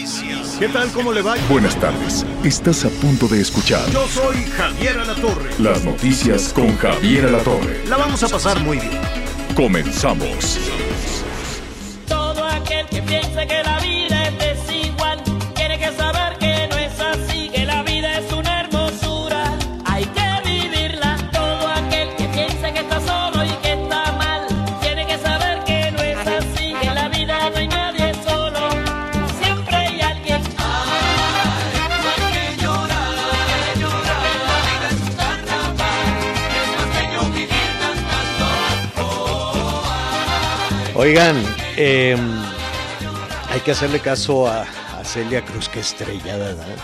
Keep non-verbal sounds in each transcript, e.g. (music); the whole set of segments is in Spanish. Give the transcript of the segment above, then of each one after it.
Noticias. ¿Qué tal? ¿Cómo le va? Buenas tardes. Estás a punto de escuchar Yo soy Javier Alatorre. las noticias con Javier Alatorre. La vamos a pasar muy bien. Comenzamos. Todo aquel que piense que la vida es desigual Oigan, eh, hay que hacerle caso a, Celia Cruz, qué estrella, ¿verdad?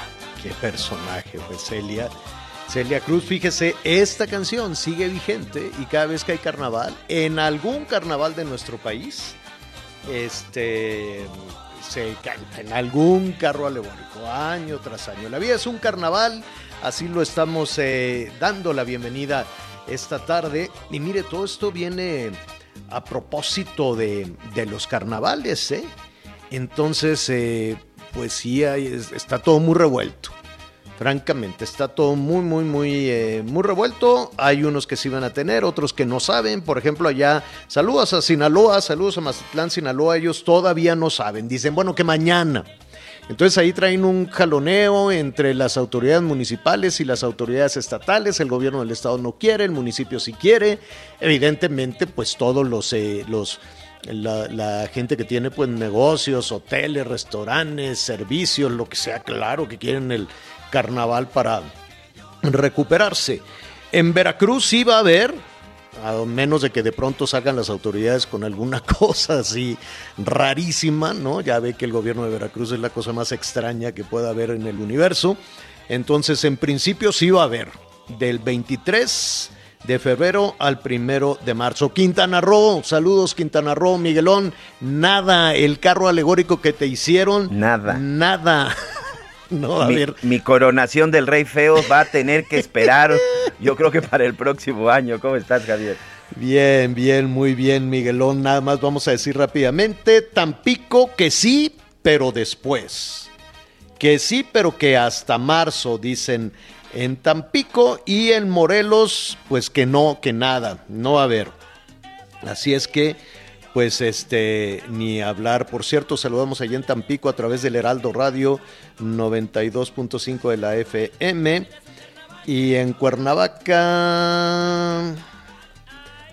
Qué personaje fue Celia. Celia Cruz, fíjese, esta canción sigue vigente y cada vez que hay carnaval, en algún carnaval de nuestro país, este, se canta en algún carro alegórico, año tras año. La vida es un carnaval, así lo estamos eh, dando la bienvenida esta tarde. Y mire, todo esto viene a propósito de, de los carnavales, ¿eh? Entonces, eh, pues sí, está todo muy revuelto. Francamente, está todo muy, muy, muy, eh, muy revuelto. Hay unos que sí van a tener, otros que no saben. Por ejemplo, allá, saludos a Sinaloa, saludos a Mazatlán, Sinaloa. Ellos todavía no saben. Dicen, bueno, que mañana. Entonces ahí traen un jaloneo entre las autoridades municipales y las autoridades estatales. El gobierno del estado no quiere, el municipio sí quiere. Evidentemente, pues todos los, eh, los la, la gente que tiene pues negocios, hoteles, restaurantes, servicios, lo que sea, claro que quieren el carnaval para recuperarse. En Veracruz sí va a haber, a menos de que de pronto salgan las autoridades con alguna (laughs) cosa así rarísima, ¿no? Ya ve que el gobierno de Veracruz es la cosa más extraña que pueda haber en el universo. Entonces, en principio sí va a haber, del 23 de febrero al primero de marzo. Quintana Roo, saludos Quintana Roo, Miguelón, nada, el carro alegórico que te hicieron, Nada. nada. (laughs) (laughs) No, a mi, ver, mi coronación del rey feo va a tener que esperar, yo creo que para el próximo año. ¿Cómo estás, Javier? Bien, bien, muy bien, Miguelón. Nada más vamos a decir rápidamente, Tampico que sí, pero después. Que sí, pero que hasta marzo, dicen en Tampico y en Morelos, pues que no, que nada, no va a haber. Así es que, pues este, ni hablar. Por cierto, saludamos allí en Tampico a través del Heraldo Radio 92.5 de la FM. Y en Cuernavaca,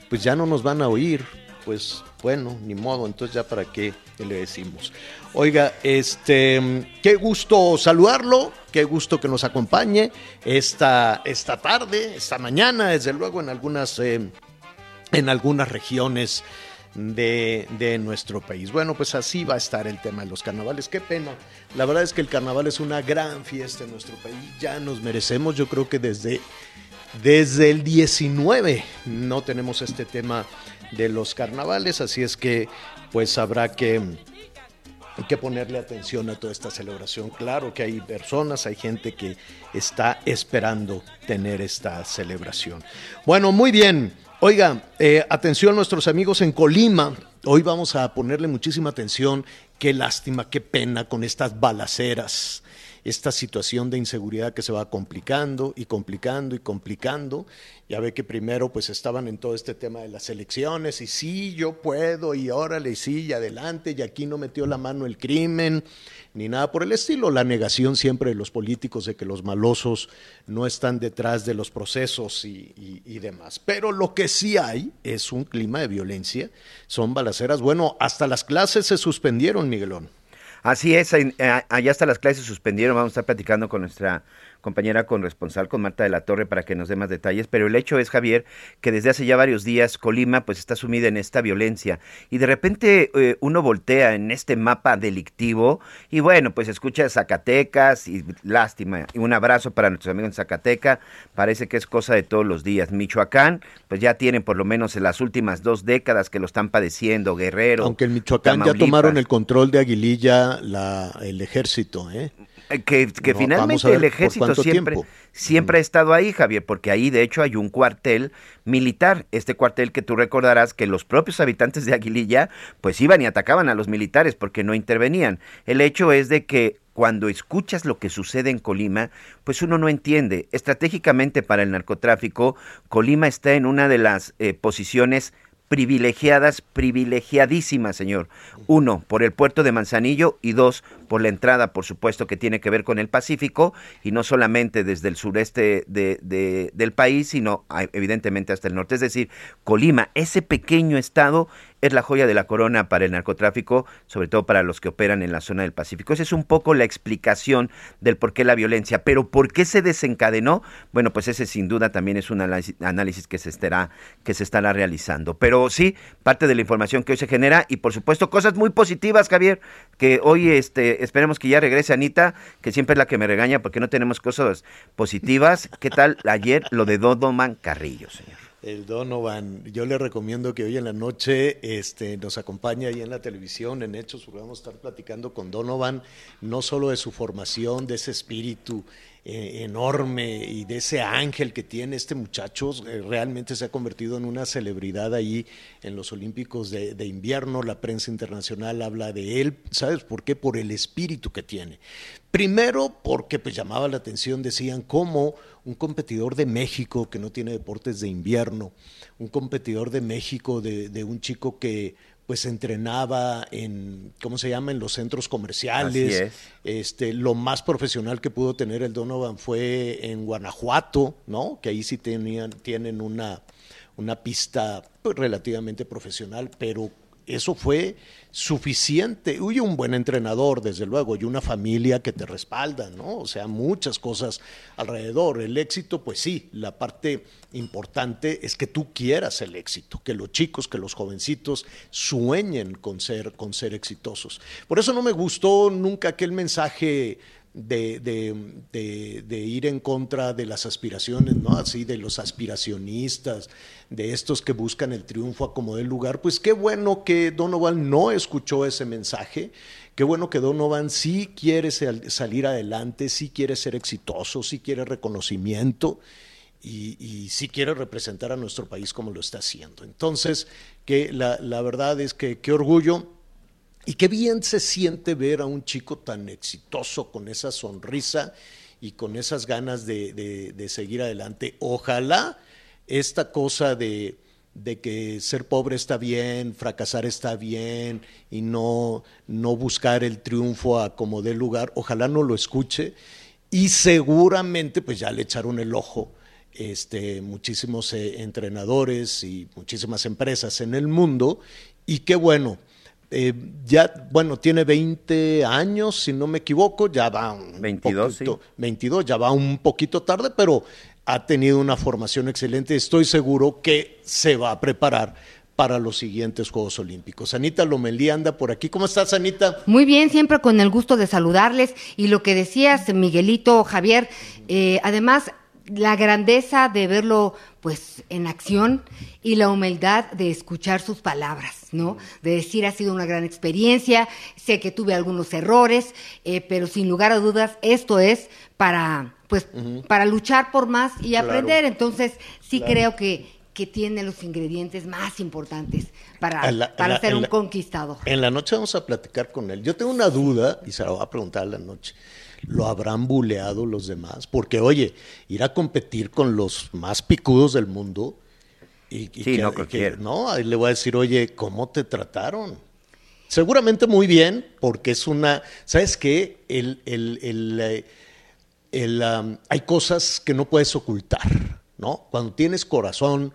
pues ya no nos van a oír. Pues bueno, ni modo, entonces ya para qué le decimos. Oiga, este, qué gusto saludarlo, qué gusto que nos acompañe esta, esta tarde, esta mañana, desde luego en algunas, eh, en algunas regiones de, de nuestro país. Bueno, pues así va a estar el tema de los carnavales. Qué pena. La verdad es que el carnaval es una gran fiesta en nuestro país. Ya nos merecemos, yo creo que desde, desde el 19 no tenemos este tema de los carnavales, así es que pues habrá que, que ponerle atención a toda esta celebración. Claro que hay personas, hay gente que está esperando tener esta celebración. Bueno, muy bien. Oiga, eh, atención a nuestros amigos en Colima. Hoy vamos a ponerle muchísima atención. Qué lástima, qué pena con estas balaceras, esta situación de inseguridad que se va complicando y complicando y complicando. Ya ve que primero pues estaban en todo este tema de las elecciones y sí, yo puedo y órale, y sí, y adelante, y aquí no metió la mano el crimen, ni nada por el estilo. La negación siempre de los políticos de que los malosos no están detrás de los procesos y, demás. Pero lo que sí hay es un clima de violencia, son balaceras. Bueno, hasta las clases se suspendieron, Miguelón. Así es, allá hasta las clases suspendieron, vamos a estar platicando con nuestra compañera corresponsal, con Marta de la Torre, para que nos dé más detalles. Pero el hecho es, Javier, que desde hace ya varios días Colima pues está sumida en esta violencia y de repente eh, uno voltea en este mapa delictivo y bueno, pues escucha Zacatecas y lástima. Y un abrazo para nuestros amigos en Zacateca. Parece que es cosa de todos los días. Michoacán, pues ya tienen por lo menos en las últimas dos décadas que lo están padeciendo, Guerrero. Aunque en Michoacán ya tomaron el control de Aguililla la, el ejército, ¿eh? Eh, que, finalmente el ejército siempre, siempre ha estado ahí, Javier, porque ahí de hecho hay un cuartel militar, este cuartel que tú recordarás que los propios habitantes de Aguililla pues iban y atacaban a los militares porque no intervenían. El hecho es de que cuando escuchas lo que sucede en Colima, pues uno no entiende. Estratégicamente para el narcotráfico, Colima está en una de las eh, posiciones privilegiadas, privilegiadísimas, señor. Uno, por el puerto de Manzanillo y dos, por la entrada, por supuesto, que tiene que ver con el Pacífico y no solamente desde el sureste de, del país, sino evidentemente hasta el norte. Es decir, Colima, ese pequeño estado, es la joya de la corona para el narcotráfico, sobre todo para los que operan en la zona del Pacífico. Esa es un poco la explicación del por qué la violencia. Pero ¿por qué se desencadenó? Bueno, pues ese sin duda también es un análisis que se estará, que se estará realizando. Pero sí, parte de la información que hoy se genera y por supuesto cosas muy positivas, Javier, que hoy este, esperemos que ya regrese Anita, que siempre es la que me regaña porque no tenemos cosas positivas. ¿Qué tal ayer lo de Dodoman Carrillo, señor? El Donovan, yo le recomiendo que hoy en la noche este, nos acompañe ahí en la televisión, en Hechos, porque vamos a estar platicando con Donovan, no solo de su formación, de ese espíritu eh, enorme y de ese ángel que tiene este muchacho, eh, realmente se ha convertido en una celebridad ahí en los Olímpicos de, de invierno, la prensa internacional habla de él, ¿sabes por qué? Por el espíritu que tiene. Primero porque pues llamaba la atención, decían, cómo un competidor de México que no tiene deportes de invierno, un competidor de México de, un chico que pues entrenaba en, ¿cómo se llama?, en los centros comerciales. Este, lo más profesional que pudo tener el Donovan fue en Guanajuato, ¿no? Que ahí sí tenían, tienen una, una pista pues, relativamente profesional, pero eso fue suficiente. Huye un buen entrenador, desde luego, y una familia que te respalda, ¿no? O sea, muchas cosas alrededor. El éxito, pues sí, la parte importante es que tú quieras el éxito, que los chicos, que los jovencitos sueñen con ser, con ser exitosos. Por eso no me gustó nunca aquel mensaje de, de, ir en contra de las aspiraciones, ¿no? Así, de los aspiracionistas, de estos que buscan el triunfo a como del lugar. Pues qué bueno que Donovan no escuchó ese mensaje. Qué bueno que Donovan sí quiere salir adelante, sí quiere ser exitoso, sí quiere reconocimiento y, sí quiere representar a nuestro país como lo está haciendo. Entonces, que la verdad es que qué orgullo y qué bien se siente ver a un chico tan exitoso con esa sonrisa y con esas ganas de, seguir adelante. Ojalá esta cosa de, que ser pobre está bien, fracasar está bien y no, no buscar el triunfo a como dé lugar, ojalá no lo escuche y seguramente pues ya le echaron el ojo este, muchísimos eh, entrenadores y muchísimas empresas en el mundo y qué bueno eh, ya, bueno, tiene 20 años, si no me equivoco, ya va un 22, poquito, 22, ya va un poquito tarde, pero ha tenido una formación excelente. Estoy seguro que se va a preparar para los siguientes Juegos Olímpicos. Anita Lomelí anda por aquí. ¿Cómo estás, Anita? Muy bien, siempre con el gusto de saludarles. Y lo que decías, Miguelito, Javier, eh, además la grandeza de verlo pues en acción y la humildad de escuchar sus palabras, ¿no? De decir ha sido una gran experiencia, sé que tuve algunos errores, eh, pero sin lugar a dudas esto es para pues para luchar por más y aprender. Entonces sí creo que que tiene los ingredientes más importantes para, para ser un conquistador. En la noche vamos a platicar con él. Yo tengo una duda y se la voy a preguntar en la noche lo habrán buleado los demás, porque oye, ir a competir con los más picudos del mundo y, sí, no, no, ahí le voy a decir, oye, ¿cómo te trataron? Seguramente muy bien, porque es una, ¿sabes qué? El, el, el, eh, el hay cosas que no puedes ocultar, ¿no? Cuando tienes corazón,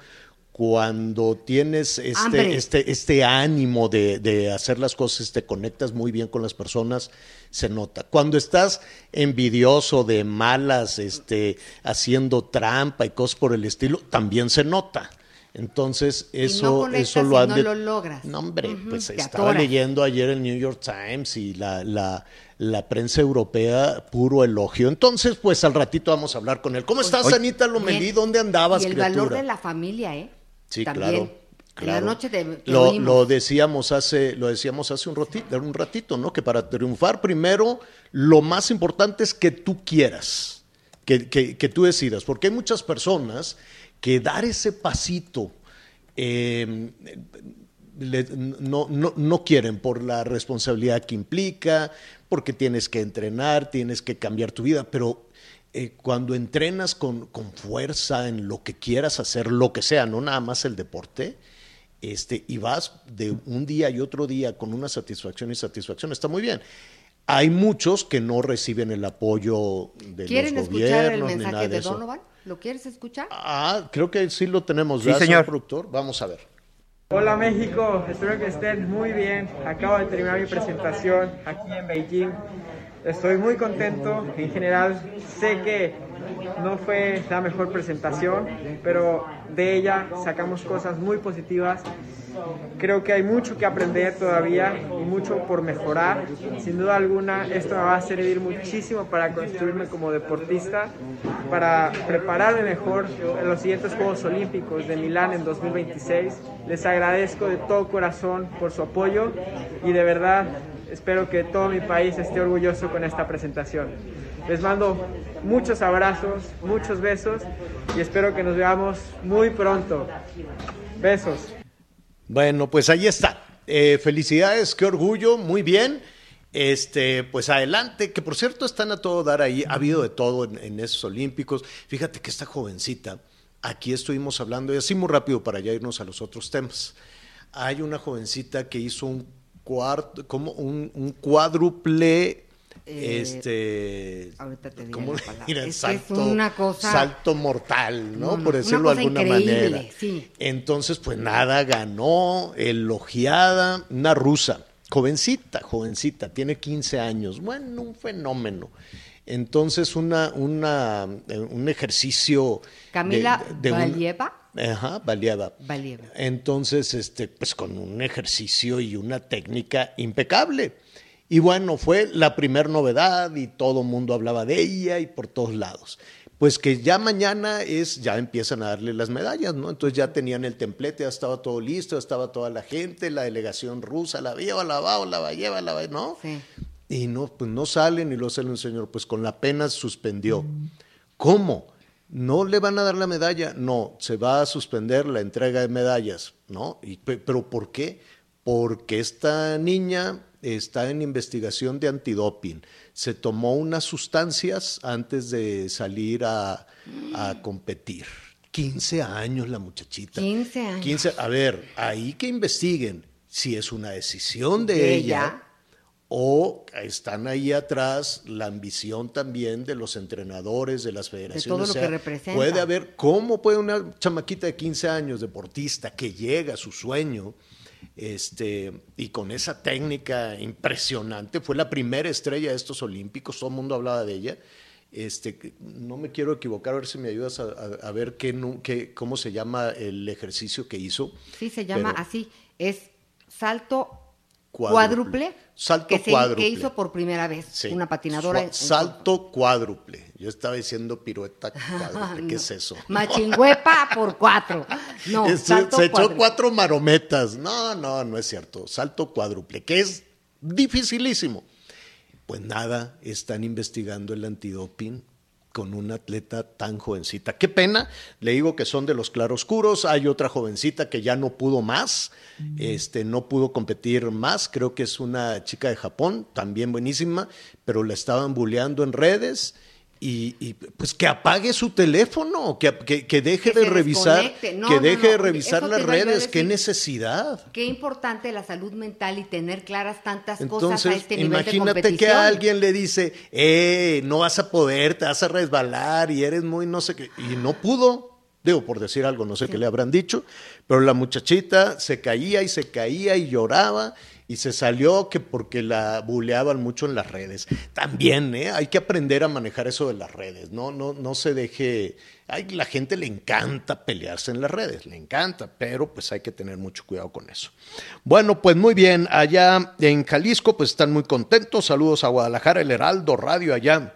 cuando tienes este, este, este ánimo de, de, hacer las cosas, te conectas muy bien con las personas, se nota. Cuando estás envidioso de malas, este, haciendo trampa y cosas por el estilo, también se nota. Entonces, eso, eso lo no lo logras. No, hombre, pues estaba leyendo ayer el New York Times y la, la, la, prensa europea, puro elogio. Entonces, pues al ratito vamos a hablar con él. ¿Cómo estás, Anita Lomelí? ¿Dónde andabas, y el valor de la familia, ¿eh? Sí, claro. la noche lo, decíamos hace, lo decíamos hace un ratito, un ratito, ¿no? Que para triunfar primero, lo más importante es que tú quieras, que, que, tú decidas, porque hay muchas personas que dar ese pasito em, no, no, no, quieren por la responsabilidad que implica, porque tienes que entrenar, tienes que cambiar tu vida, pero eh, cuando entrenas con, con, fuerza en lo que quieras hacer, lo que sea, no nada más el deporte, este, y vas de un día y otro día con una satisfacción y satisfacción, está muy bien. Hay muchos que no reciben el apoyo de ¿Quieren los escuchar el mensaje de, Donovan? ¿Lo quieres escuchar? Ah, creo que sí lo tenemos ya, señor productor. Vamos a ver. Hola México, espero que estén muy bien. Acabo de terminar mi presentación aquí en Beijing Estoy muy contento. En general, sé que no fue la mejor presentación, pero de ella sacamos cosas muy positivas. Creo que hay mucho que aprender todavía y mucho por mejorar. Sin duda alguna, esto me va a servir muchísimo para construirme como deportista, para prepararme mejor en los siguientes Juegos Olímpicos de Milán en 2026. Les agradezco de todo corazón por su apoyo y de verdad Espero que todo mi país esté orgulloso con esta presentación. Les mando muchos abrazos, muchos besos y espero que nos veamos muy pronto. Besos. Bueno, pues ahí está. Eh, felicidades, qué orgullo, muy bien. Este, pues adelante, que por cierto están a todo dar ahí, ha habido de todo en, en esos Olímpicos. Fíjate que esta jovencita, aquí estuvimos hablando, y así muy rápido para ya irnos a los otros temas. Hay una jovencita que hizo un cuarto, como un, un cuádruple eh, este ahorita te digo es salto, una cosa, salto mortal, ¿no? Por decirlo de alguna manera. Entonces, pues nada, ganó, elogiada, una rusa, jovencita, jovencita, tiene 15 años, bueno, un fenómeno. Entonces, una, una, un ejercicio. Camila de, Ajá, Valieva. Entonces, este, pues con un ejercicio y una técnica impecable. Y bueno, fue la primer novedad y todo el mundo hablaba de ella y por todos lados. Pues que ya mañana es, ya empiezan a darle las medallas, ¿no? Entonces ya tenían el templete, ya estaba todo listo, estaba toda la gente, la delegación rusa, la lleva, la va, la lleva, la va, ¿no? Sí. Y no, pues no salen y lo sale un señor, pues con la pena suspendió. ¿Cómo? ¿No le van a dar la medalla? No, se va a suspender la entrega de medallas, ¿no? Y, ¿Pero por qué? Porque esta niña está en investigación de antidoping. Se tomó unas sustancias antes de salir a, competir. 15 años la muchachita. 15 años. a ver, ahí que investiguen si es una decisión de, ella o están ahí atrás la ambición también de los entrenadores, de las federaciones. De todo lo que representa. Puede haber, ¿cómo puede una chamaquita de 15 años, deportista, que llega a su sueño, este, y con esa técnica impresionante, fue la primera estrella de estos Olímpicos, todo el mundo hablaba de ella. Este, no me quiero equivocar, a ver si me ayudas a, ver qué, qué, cómo se llama el ejercicio que hizo. Sí, se llama así, es salto cuádruple, salto que, cuádruple. que hizo por primera vez una patinadora. salto cuádruple. Yo estaba diciendo pirueta cuádruple. (laughs) ¿Qué es eso? Machingüepa (laughs) por cuatro. No, se, echó cuatro marometas. No, no, no es cierto. Salto cuádruple, que es dificilísimo. Pues nada, están investigando el antidoping con una atleta tan jovencita. Qué pena, le digo que son de los claroscuros. Hay otra jovencita que ya no pudo más, este, no pudo competir más. Creo que es una chica de Japón, también buenísima, pero la estaban bulleando en redes y, pues que apague su teléfono, que, que, deje de revisar, que deje de revisar las redes, qué necesidad. Qué importante la salud mental y tener claras tantas cosas a este nivel de Imagínate que alguien le dice, eh, no vas a poder, te vas a resbalar y eres muy no sé qué, y no pudo, Digo, por decir algo, no sé qué le habrán dicho, pero la muchachita se caía y se caía y lloraba y se salió que porque la buleaban mucho en las redes. También, ¿eh? Hay que aprender a manejar eso de las redes, no, no, no se deje. Ay, la gente le encanta pelearse en las redes, le encanta, pero pues hay que tener mucho cuidado con eso. Bueno, pues muy bien, allá en Jalisco, pues están muy contentos. Saludos a Guadalajara, el Heraldo Radio allá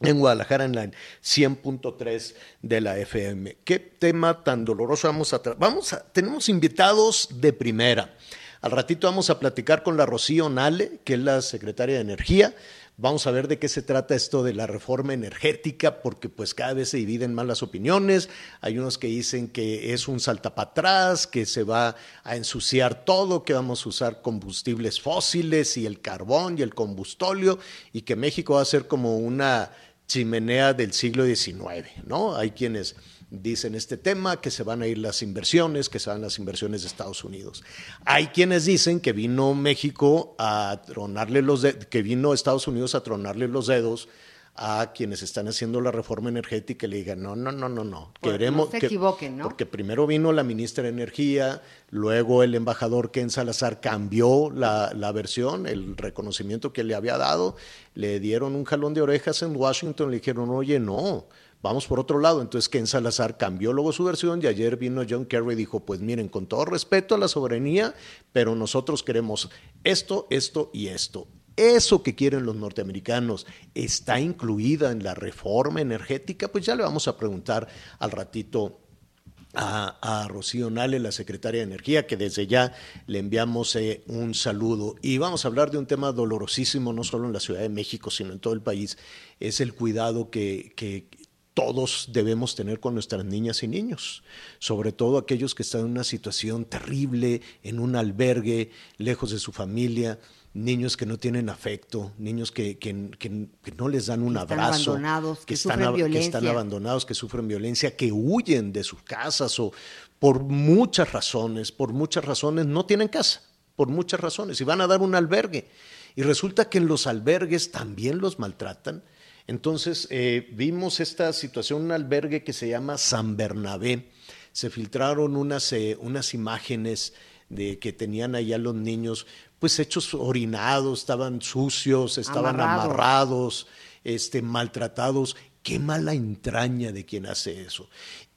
en Guadalajara en la 100.3 de la FM. Qué tema tan doloroso vamos a vamos a tenemos invitados de primera. Al ratito vamos a platicar con la Rocío Nale, que es la secretaria de Energía. Vamos a ver de qué se trata esto de la reforma energética, porque pues cada vez se dividen más las opiniones. Hay unos que dicen que es un salta para atrás, que se va a ensuciar todo, que vamos a usar combustibles fósiles y el carbón y el combustóleo, y que México va a ser como una chimenea del siglo XIX, ¿no? Hay quienes dicen este tema, que se van a ir las inversiones, que se van las inversiones de Estados Unidos. Hay quienes dicen que vino México a tronarle los que vino Estados Unidos a tronarle los dedos a quienes están haciendo la reforma energética y le digan, no, no, no, no, no. Queremos no se equivoquen, ¿no? Porque primero vino la ministra de Energía, luego el embajador Ken Salazar cambió la, la, versión, el reconocimiento que le había dado, le dieron un jalón de orejas en Washington, le dijeron, oye, no, vamos por otro lado. Entonces Ken Salazar cambió luego su versión y ayer vino John Kerry y dijo, pues miren, con todo respeto a la soberanía, pero nosotros queremos esto, esto y esto. Eso que quieren los norteamericanos está incluida en la reforma energética, pues ya le vamos a preguntar al ratito a, Rocío Nale, la secretaria de Energía, que desde ya le enviamos eh, un saludo. Y vamos a hablar de un tema dolorosísimo, no solo en la Ciudad de México, sino en todo el país, es el cuidado que, que todos debemos tener con nuestras niñas y niños, sobre todo aquellos que están en una situación terrible, en un albergue, lejos de su familia, niños que no tienen afecto, niños que, no les dan un abrazo, abandonados, que, están, que están abandonados, que sufren violencia, que huyen de sus casas o por muchas razones, por muchas razones no tienen casa, por muchas razones, y van a dar un albergue. Y resulta que en los albergues también los maltratan entonces eh, vimos esta situación, un albergue que se llama San Bernabé. Se filtraron unas, eh, unas imágenes de que tenían allá los niños, pues hechos orinados, estaban sucios, estaban amarrados, este, maltratados. Qué mala entraña de quien hace eso.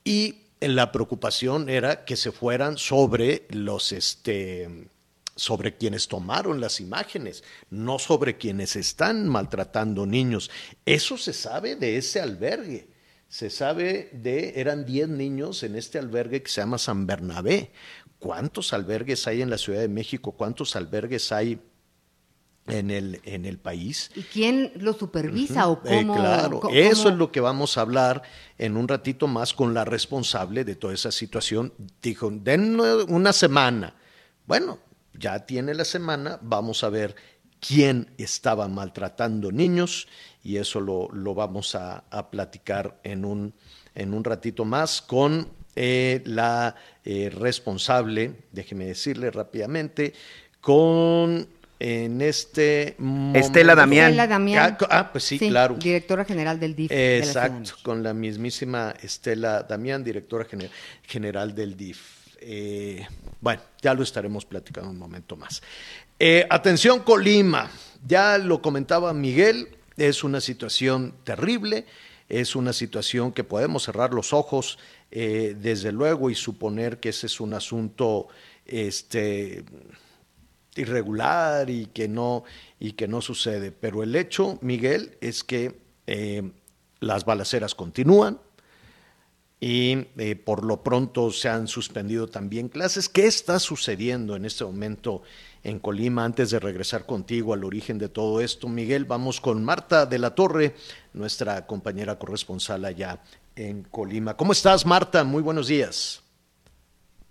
Y la preocupación era que se fueran sobre los, este, sobre quienes tomaron las imágenes, no sobre quienes están maltratando niños. Eso se sabe de ese albergue. Se sabe de, eran 10 niños en este albergue que se llama San Bernabé. ¿Cuántos albergues hay en la Ciudad de México? ¿Cuántos albergues hay en el, en el país. ¿Y quién lo supervisa o eh, cómo? claro, eso es lo que vamos a hablar en un ratito más con la responsable de toda esa situación. Dijo, den una semana. Bueno, ya tiene la semana, vamos a ver quién estaba maltratando niños y eso lo, vamos a, platicar en un, en un ratito más con eh, la eh, responsable, déjeme decirle rápidamente, con en este Estela Damián. Estela Damián. Ah, ah pues sí, claro. Directora general del DIF. Exacto, con la mismísima Estela Damián, directora general del DIF. Eh, bueno, ya lo estaremos platicando un momento más. Eh, atención Colima, ya lo comentaba Miguel, es una situación terrible, es una situación que podemos cerrar los ojos eh, desde luego y suponer que ese es un asunto este, irregular y que, no, y que no sucede. Pero el hecho, Miguel, es que las balaceras continúan, y eh, por lo pronto se han suspendido también clases. ¿Qué está sucediendo en este momento en Colima? Antes de regresar contigo al origen de todo esto, Miguel, vamos con Marta de la Torre, nuestra compañera corresponsal allá en Colima. ¿Cómo estás, Marta? Muy buenos días.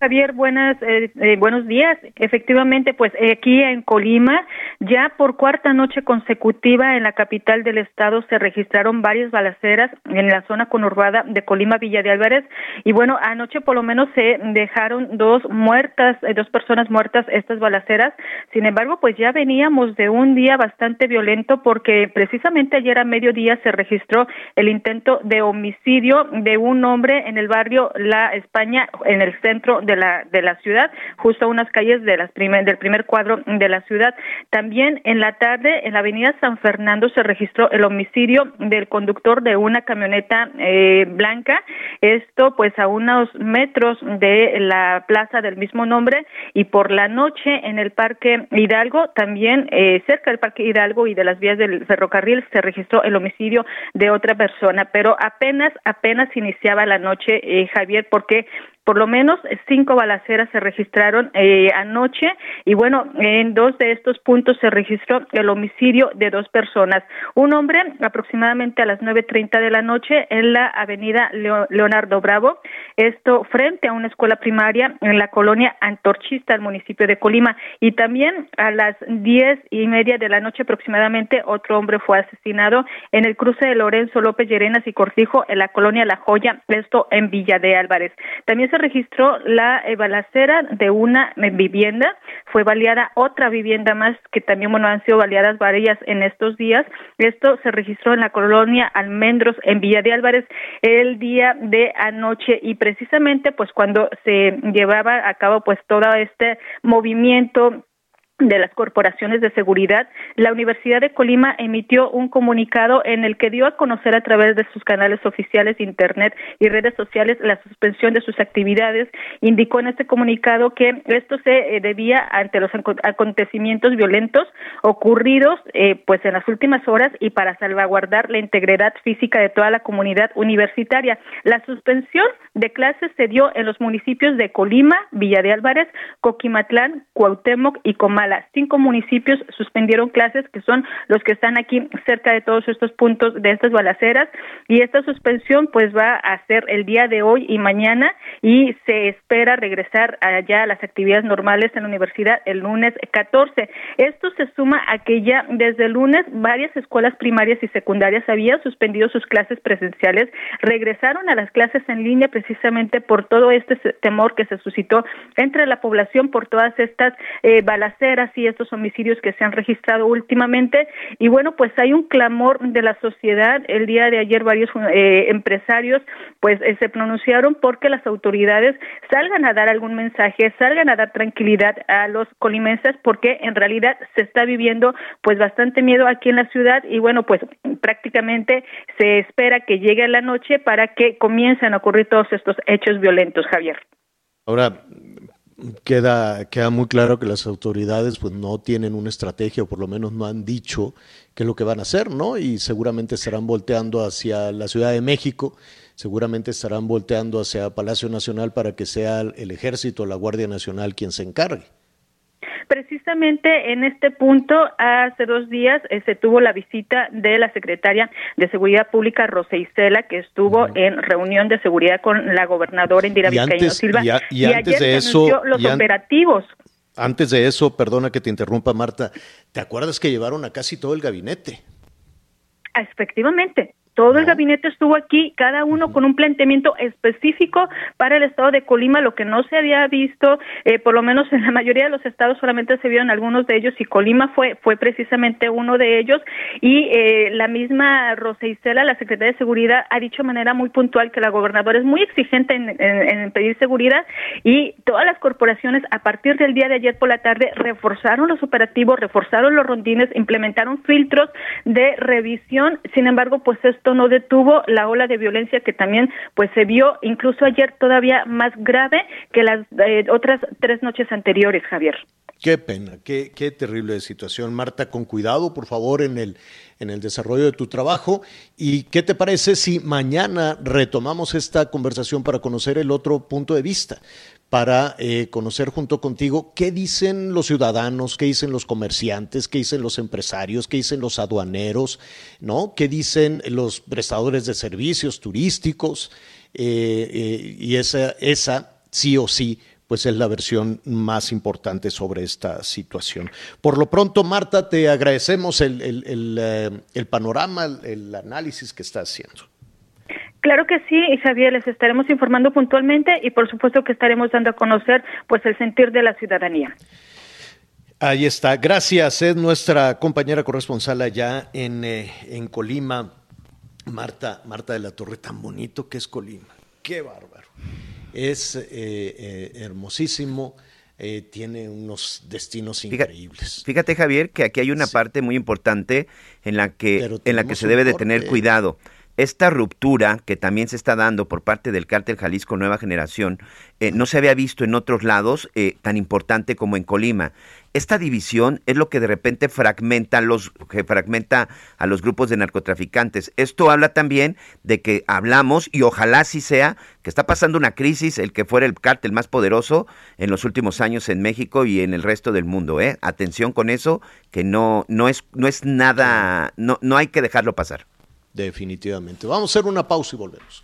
Javier, buenas, eh, eh, buenos días. Efectivamente, pues eh, aquí en Colima, ya por cuarta noche consecutiva en la capital del estado se registraron varias balaceras en la zona conurbada de Colima, Villa de Álvarez. Y bueno, anoche por lo menos se dejaron dos muertas, dos personas muertas estas balaceras. Sin embargo, pues ya veníamos de un día bastante violento porque precisamente ayer a mediodía se registró el intento de homicidio de un hombre en el barrio La España, en el centro de la, de la ciudad, justo a unas calles de las primer, del primer cuadro de la ciudad. También en la tarde, en la avenida San Fernando, se registró el homicidio del conductor de una camioneta eh, blanca, esto pues a unos metros de la plaza del mismo nombre, y por la noche en el Parque Hidalgo, también eh, cerca del Parque Hidalgo y de las vías del ferrocarril, se registró el homicidio de otra persona, pero apenas, apenas iniciaba la noche, eh, Javier, porque por lo menos cinco balaceras se registraron eh, anoche y bueno, en dos de estos puntos se registró el homicidio de dos personas. Un hombre aproximadamente a las 9.30 de la noche en la avenida Leonardo Bravo, esto frente a una escuela primaria en la colonia Antorchista, el municipio de Colima. Y también a las diez y media de la noche aproximadamente otro hombre fue asesinado en el cruce de Lorenzo López Llerenas y Cortijo en la colonia La Joya, esto en Villa de Álvarez. También se registró la eh, balacera de una eh, vivienda, fue baleada otra vivienda más que también bueno han sido baleadas varias en estos días. Esto se registró en la colonia Almendros en Villa de Álvarez el día de anoche y precisamente pues cuando se llevaba a cabo pues todo este movimiento de las corporaciones de seguridad, la Universidad de Colima emitió un comunicado en el que dio a conocer a través de sus canales oficiales, Internet y redes sociales la suspensión de sus actividades. Indicó en este comunicado que esto se eh, debía ante los acontecimientos violentos ocurridos eh, pues en las últimas horas y para salvaguardar la integridad física de toda la comunidad universitaria. La suspensión de clases se dio en los municipios de Colima, Villa de Álvarez, Coquimatlán, Cuauhtémoc y Comal cinco municipios suspendieron clases, que son los que están aquí cerca de todos estos puntos de estas balaceras, y esta suspensión pues va a ser el día de hoy y mañana, y se espera regresar allá a las actividades normales en la universidad el lunes 14. Esto se suma a que ya desde el lunes varias escuelas primarias y secundarias habían suspendido sus clases presenciales, regresaron a las clases en línea precisamente por todo este temor que se suscitó entre la población por todas estas eh, balaceras así estos homicidios que se han registrado últimamente. Y bueno, pues hay un clamor de la sociedad. El día de ayer varios eh, empresarios pues eh, se pronunciaron porque las autoridades salgan a dar algún mensaje, salgan a dar tranquilidad a los colimenses porque en realidad se está viviendo pues bastante miedo aquí en la ciudad y bueno, pues prácticamente se espera que llegue la noche para que comiencen a ocurrir todos estos hechos violentos, Javier. Ahora, queda, queda muy claro que las autoridades pues no tienen una estrategia o por lo menos no han dicho qué es lo que van a hacer, ¿no? Y seguramente estarán volteando hacia la Ciudad de México, seguramente estarán volteando hacia Palacio Nacional para que sea el ejército o la Guardia Nacional quien se encargue. Precisamente en este punto, hace dos días eh, se tuvo la visita de la secretaria de Seguridad Pública, Rosa Isela, que estuvo en reunión de seguridad con la gobernadora Indira Vizcaíno Silva. Y, antes de eso, los operativos. Antes de eso, perdona que te interrumpa, Marta, ¿te acuerdas que llevaron a casi todo el gabinete? Efectivamente, todo el gabinete estuvo aquí, cada uno con un planteamiento específico para el estado de Colima, lo que no se había visto, eh, por lo menos en la mayoría de los estados solamente se vieron algunos de ellos y Colima fue fue precisamente uno de ellos. Y eh, la misma Rosa Isela, la secretaria de Seguridad, ha dicho de manera muy puntual que la gobernadora es muy exigente en, pedir seguridad y todas las corporaciones a partir del día de ayer por la tarde reforzaron los operativos, reforzaron los rondines, implementaron filtros de revisión. Sin embargo, pues esto no detuvo la ola de violencia que también pues se vio incluso ayer todavía más grave que las eh, otras tres noches anteriores, Javier. Qué pena, qué, qué terrible situación. Marta, con cuidado, por favor, en el, en el desarrollo de tu trabajo. ¿Y qué te parece si mañana retomamos esta conversación para conocer el otro punto de vista? Para eh, conocer junto contigo qué dicen los ciudadanos, qué dicen los comerciantes, qué dicen los empresarios, qué dicen los aduaneros, ¿no? qué dicen los prestadores de servicios turísticos, eh, eh, y esa, sí o sí pues es la versión más importante sobre esta situación. Por lo pronto, Marta, te agradecemos el, el, el panorama, el análisis que estás haciendo. Claro que sí, y Javier, les estaremos informando puntualmente y por supuesto que estaremos dando a conocer pues el sentir de la ciudadanía. Ahí está, gracias. Es nuestra compañera corresponsal allá en, eh, en Colima, Marta, Marta de la Torre, tan bonito que es Colima. Qué bárbaro. Es eh, eh, hermosísimo. tiene unos destinos increíbles. Fíjate, Javier, que aquí hay una parte muy importante en la que, en la que se debe de tener cuidado esta ruptura que también se está dando por parte del cártel Jalisco Nueva Generación eh, no se había visto en otros lados eh, tan importante como en Colima. Esta división es lo que de repente fragmenta, los, que fragmenta a los grupos de narcotraficantes. Esto habla también de que hablamos, y ojalá sí sea, que está pasando una crisis, el que fuera el cártel más poderoso en los últimos años en México y en el resto del mundo. ¿eh? Atención con eso, que no, no, es, no es nada, no, no hay que dejarlo pasar. Definitivamente. Vamos a hacer una pausa y volvemos.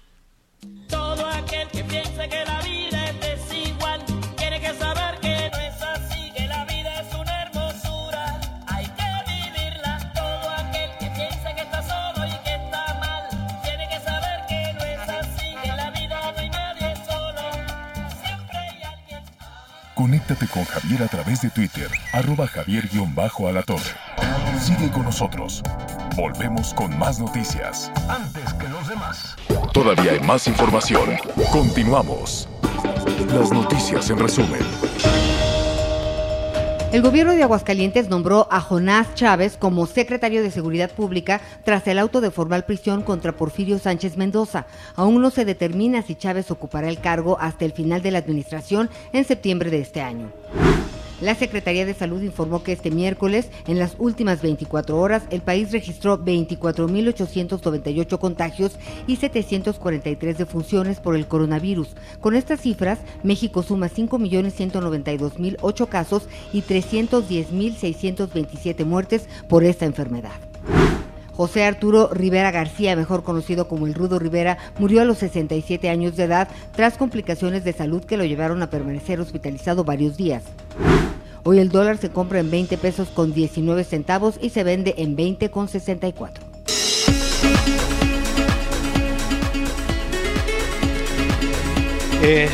Todo aquel que piense que la vida es desigual, tiene que saber que no es así, que la vida es una hermosura, hay que vivirla. Todo aquel que piense que está solo y que está mal, tiene que saber que no es así, que la vida no hay nadie solo, siempre hay alguien. Conéctate con Javier a través de Twitter, arroba javier-alatorre. Sigue con nosotros. Volvemos con más noticias. Antes que los demás. Todavía hay más información. Continuamos. Las noticias en resumen. El gobierno de Aguascalientes nombró a Jonás Chávez como secretario de Seguridad Pública tras el auto de formal prisión contra Porfirio Sánchez Mendoza. Aún no se determina si Chávez ocupará el cargo hasta el final de la administración en septiembre de este año. La Secretaría de Salud informó que este miércoles, en las últimas 24 horas, el país registró 24.898 contagios y 743 defunciones por el coronavirus. Con estas cifras, México suma 5.192.008 casos y 310.627 muertes por esta enfermedad. José Arturo Rivera García, mejor conocido como el Rudo Rivera, murió a los 67 años de edad tras complicaciones de salud que lo llevaron a permanecer hospitalizado varios días. Hoy el dólar se compra en 20 pesos con 19 centavos y se vende en 20 con 64. Eh,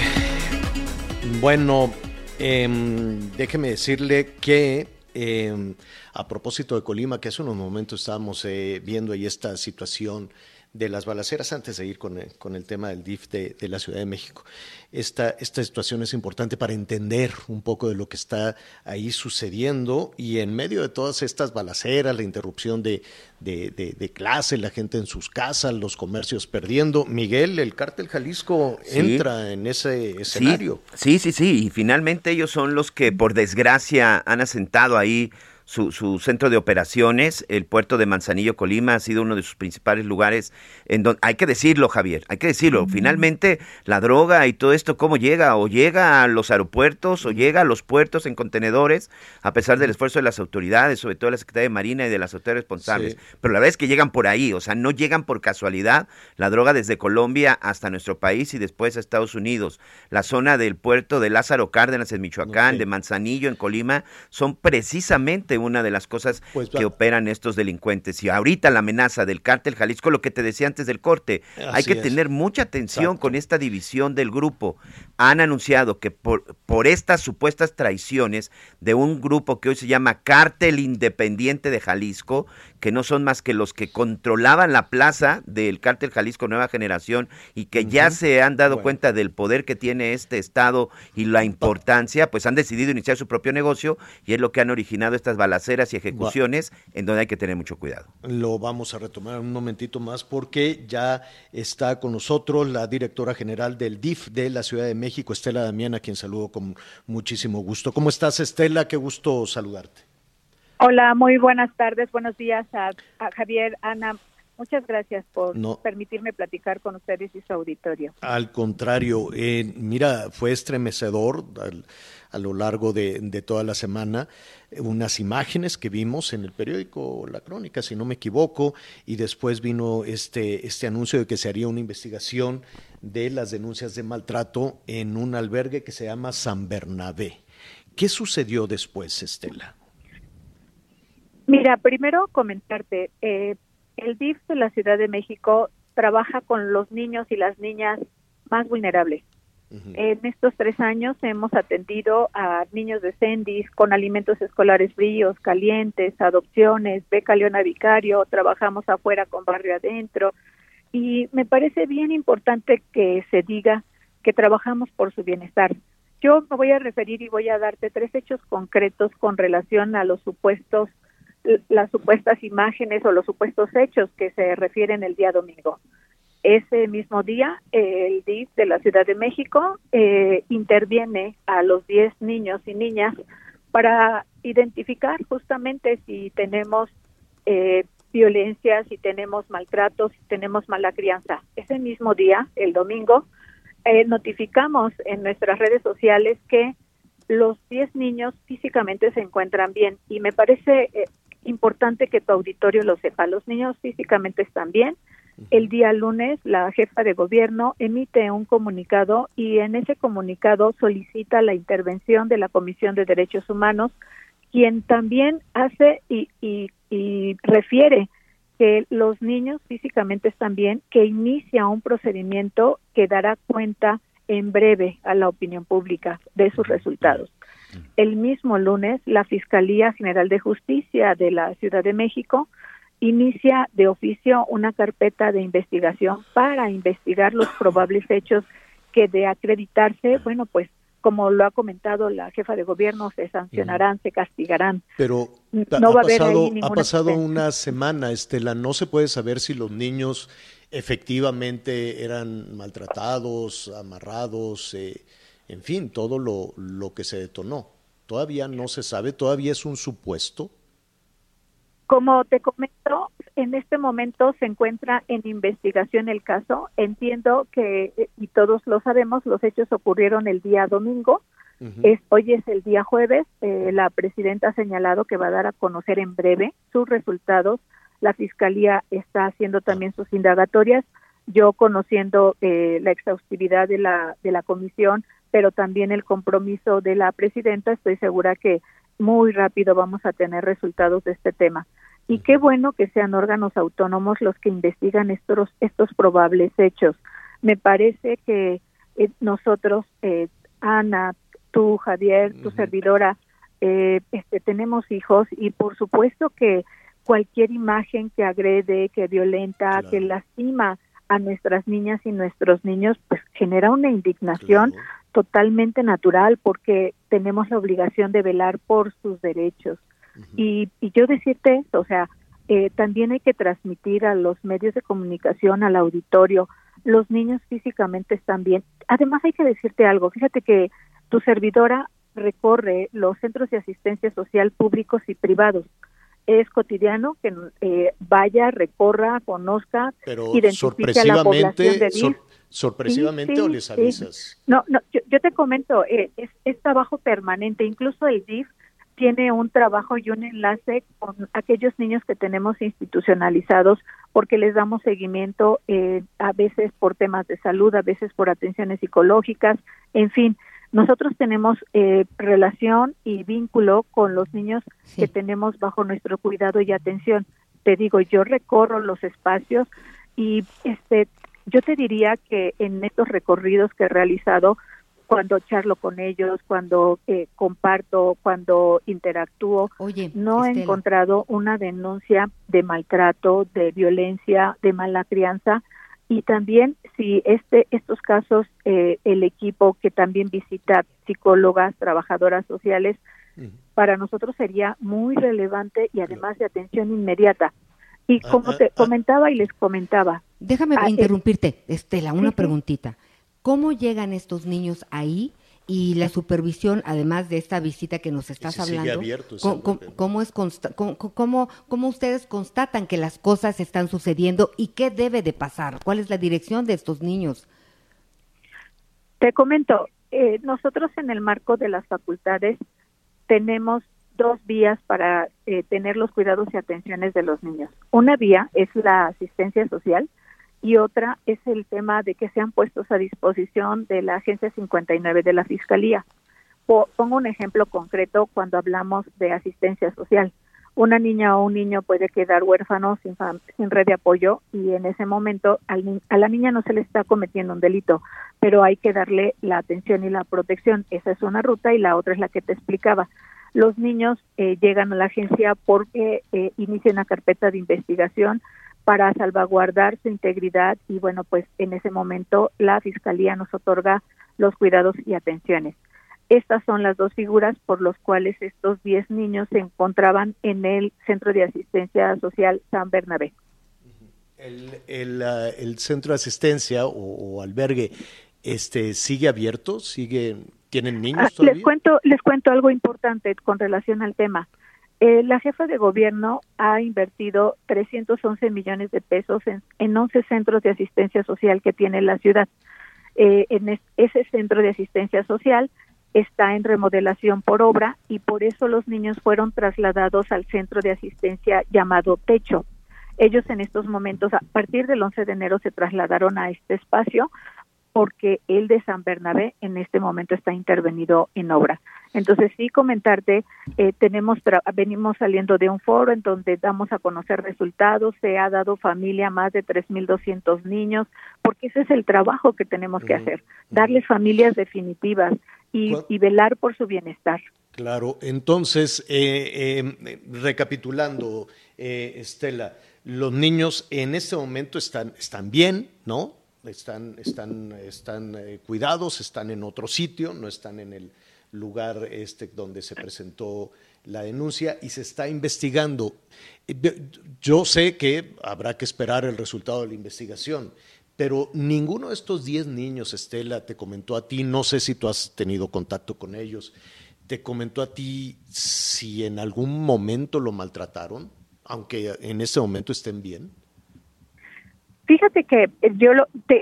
bueno, em, déjeme decirle que em, a propósito de Colima, que hace unos momentos estábamos eh, viendo ahí esta situación de las balaceras antes de ir con el, con el tema del DIF de, la Ciudad de México. Esta, esta situación es importante para entender un poco de lo que está ahí sucediendo y en medio de todas estas balaceras, la interrupción de, de, clase, la gente en sus casas, los comercios perdiendo. Miguel, el cártel Jalisco entra en ese escenario. sí, sí, sí, y finalmente ellos son los que por desgracia han asentado ahí su, centro de operaciones. El puerto de Manzanillo, Colima, ha sido uno de sus principales lugares en donde, hay que decirlo, Javier, hay que decirlo, finalmente la droga y todo esto, ¿cómo llega? O llega a los aeropuertos o llega a los puertos en contenedores, a pesar del esfuerzo de las autoridades, sobre todo de la Secretaría de Marina y de las autoridades responsables. Pero la verdad es que llegan por ahí, o sea, no llegan por casualidad la droga desde Colombia hasta nuestro país y después a Estados Unidos. La zona del puerto de Lázaro Cárdenas en Michoacán, de Manzanillo en Colima, son precisamente una de las cosas pues que operan estos delincuentes. Y ahorita la amenaza del cártel Jalisco, lo que te decía antes del corte, hay que tener mucha atención con esta división del grupo. Han anunciado que por, por estas supuestas traiciones de un grupo que hoy se llama Cártel Independiente de Jalisco, que no son más que los que controlaban la plaza del cártel Jalisco Nueva Generación y que ya se han dado cuenta del poder que tiene este Estado y la importancia, pues han decidido iniciar su propio negocio y es lo que han originado estas balaceras y ejecuciones en donde hay que tener mucho cuidado. Lo vamos a retomar un momentito más porque ya está con nosotros la directora general del DIF de la Ciudad de México, Estela Damián, a quien saludo con muchísimo gusto. ¿Cómo estás, Estela? Qué gusto saludarte. Hola, muy buenas tardes, buenos días a, Javier, Ana. Muchas gracias por permitirme platicar con ustedes y su auditorio. Al contrario, eh, mira, fue estremecedor a lo largo de, toda la semana unas imágenes que vimos en el periódico La Crónica, si no me equivoco, y después vino este, este anuncio de que se haría una investigación de las denuncias de maltrato en un albergue que se llama San Bernabé. ¿Qué sucedió después, Estela? Mira, primero comentarte, eh, el DIF de la Ciudad de México trabaja con los niños y las niñas más vulnerables. En estos tres años hemos atendido a niños de Sendis con alimentos escolares fríos, calientes, adopciones, beca Leona Vicario, trabajamos afuera con Barrio Adentro y me parece bien importante que se diga que trabajamos por su bienestar. Yo me voy a referir y voy a darte tres hechos concretos con relación a los supuestos, las supuestas imágenes o los supuestos hechos que se refieren el día domingo. Ese mismo día, el DIF de la Ciudad de México eh, interviene a los 10 niños y niñas para identificar justamente si tenemos eh, violencia, si tenemos maltratos, si tenemos mala crianza. Ese mismo día, el domingo, eh, notificamos en nuestras redes sociales que los 10 niños físicamente se encuentran bien y me parece eh, importante que tu auditorio lo sepa. Los niños físicamente están bien, el día lunes, la jefa de gobierno emite un comunicado y en ese comunicado solicita la intervención de la Comisión de Derechos Humanos, quien también hace y, y, refiere que los niños físicamente están bien, que inicia un procedimiento que dará cuenta en breve a la opinión pública de sus resultados. El mismo lunes, la Fiscalía General de Justicia de la Ciudad de México inicia de oficio una carpeta de investigación para investigar los probables hechos que de acreditarse, bueno, pues como lo ha comentado la jefa de gobierno, se sancionarán, se castigarán. Pero no ha va pasado, a haber ha pasado una semana, Estela, no se puede saber si los niños efectivamente eran maltratados, amarrados, eh, en fin, todo lo, lo que se detonó. Todavía no se sabe, todavía es un supuesto. Como te comento, en este momento se encuentra en investigación el caso. Entiendo que, eh, y todos lo sabemos, los hechos ocurrieron el día domingo. es, hoy es el día jueves. Eh, la presidenta ha señalado que va a dar a conocer en breve sus resultados. La fiscalía está haciendo también sus indagatorias. Yo conociendo eh, la exhaustividad de la de la comisión, pero también el compromiso de la presidenta, estoy segura que muy rápido vamos a tener resultados de este tema. Y qué bueno que sean órganos autónomos los que investigan estos, estos probables hechos. Me parece que eh, nosotros, eh, Ana, tú, Javier, tu servidora, eh, este, tenemos hijos y por supuesto que cualquier imagen que agrede, que violenta, que lastima a nuestras niñas y nuestros niños, pues genera una indignación totalmente natural porque tenemos la obligación de velar por sus derechos. y, y, yo decirte esto, o sea, eh, también hay que transmitir a los medios de comunicación, al auditorio, los niños físicamente están bien. Además hay que decirte algo, fíjate que tu servidora recorre los centros de asistencia social públicos y privados. Es cotidiano que eh, vaya, recorra, conozca, Pero identifique a la población de sorpresivamente o les avisas? No, no, yo, te comento, eh, es, es, trabajo permanente, incluso el DIF tiene un trabajo y un enlace con aquellos niños que tenemos institucionalizados porque les damos seguimiento eh, a veces por temas de salud, a veces por atenciones psicológicas, en fin, nosotros tenemos eh, relación y vínculo con los niños que tenemos bajo nuestro cuidado y atención. Te digo, yo recorro los espacios y este yo te diría que en estos recorridos que he realizado, cuando charlo con ellos, cuando eh, comparto, cuando interactúo, no he encontrado una denuncia de maltrato, de violencia, de mala crianza. Y también si este estos casos, eh, el equipo que también visita psicólogas, trabajadoras sociales, para nosotros sería muy relevante y además de atención inmediata. Y ah, como ah, te ah. comentaba y les comentaba. Déjame interrumpirte, Estela, una preguntita. ¿Cómo llegan estos niños ahí? Y la supervisión, además de esta visita que nos estás hablando, ¿cómo, es cómo, cómo, ustedes constatan que las cosas están sucediendo y qué debe de pasar? ¿Cuál es la dirección de estos niños? Te comento, eh, nosotros en el marco de las facultades tenemos dos vías para eh, tener los cuidados y atenciones de los niños. Una vía es la asistencia social y otra es el tema de que sean puestos a disposición de la Agencia 59 de la Fiscalía. Pongo un ejemplo concreto cuando hablamos de asistencia social. Una niña o un niño puede quedar huérfano sin, sin red de apoyo y en ese momento a la niña no se le está cometiendo un delito, pero hay que darle la atención y la protección. Esa es una ruta y la otra es la que te explicaba. Los niños eh, llegan a la agencia porque eh, inician una carpeta de investigación para salvaguardar su integridad y bueno, pues en ese momento la Fiscalía nos otorga los cuidados y atenciones. Estas son las dos figuras por las cuales estos 10 niños se encontraban en el Centro de Asistencia Social San Bernabé. El, ah, centro de asistencia o, albergue este sigue abierto, sigue tienen niños ah, Les cuento les cuento algo importante con relación al tema. Eh, la jefa de gobierno ha invertido 311 millones de pesos en, en 11 centros de asistencia social que tiene la ciudad. Eh, en ese centro de asistencia social está en remodelación por obra y por eso los niños fueron trasladados al centro de asistencia llamado Techo. Ellos en estos momentos, a partir del 11 de enero, se trasladaron a este espacio porque el de San Bernabé en este momento está intervenido en obra. Entonces sí comentarte, eh, tenemos venimos saliendo de un foro en donde damos a conocer resultados, se ha dado familia a más de 3.200 niños, porque ese es el trabajo que tenemos que hacer, darles familias definitivas y, y, velar por su bienestar. Claro, entonces, eh, eh, recapitulando, Estela, los niños en este momento están, están bien, ¿no? Están, están, están eh, cuidados, están en otro sitio, no están en el lugar este donde se presentó la denuncia y se está investigando. Yo sé que habrá que esperar el resultado de la investigación, pero ninguno de estos 10 niños, Estela, te comentó a ti, no sé si tú has tenido contacto con ellos, te comentó a ti si en algún momento lo maltrataron, aunque en ese momento estén bien. Fíjate que eh, yo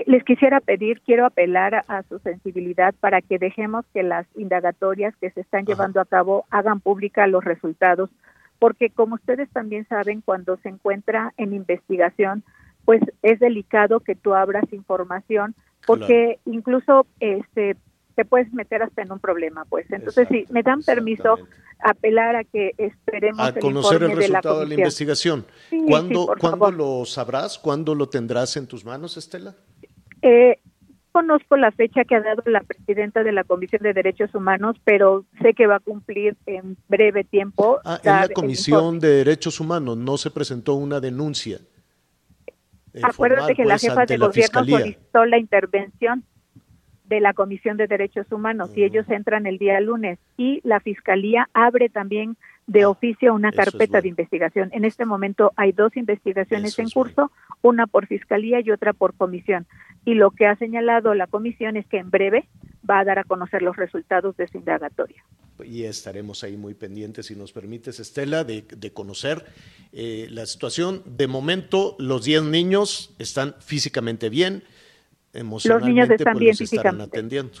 les quisiera pedir, quiero apelar a, su sensibilidad para que dejemos que las indagatorias que se están llevando a cabo hagan pública los resultados, porque como ustedes también saben, cuando se encuentra en investigación, pues es delicado que tú abras información, porque incluso este te puedes meter hasta en un problema, pues. Entonces, si me dan permiso, apelar a que esperemos a conocer el resultado de la, investigación. ¿Cuándo, lo sabrás? ¿Cuándo lo tendrás en tus manos, Estela? Eh, conozco la fecha que ha dado la presidenta de la Comisión de Derechos Humanos, pero sé que va a cumplir en breve tiempo. Ah, en la Comisión de Derechos Humanos no se presentó una denuncia. Acuérdate que la pues, jefa de gobierno solicitó la intervención de la Comisión de Derechos Humanos y ellos entran el día lunes y la Fiscalía abre también de ah, oficio una carpeta de investigación. En este momento hay dos investigaciones en curso, una por Fiscalía y otra por Comisión. Y lo que ha señalado la Comisión es que en breve va a dar a conocer los resultados de su indagatoria. Y estaremos ahí muy pendientes, si nos permites, Estela, de, conocer eh, la situación. De momento, los 10 niños están físicamente bien los niños están pues, bien físicamente. Atendiendo.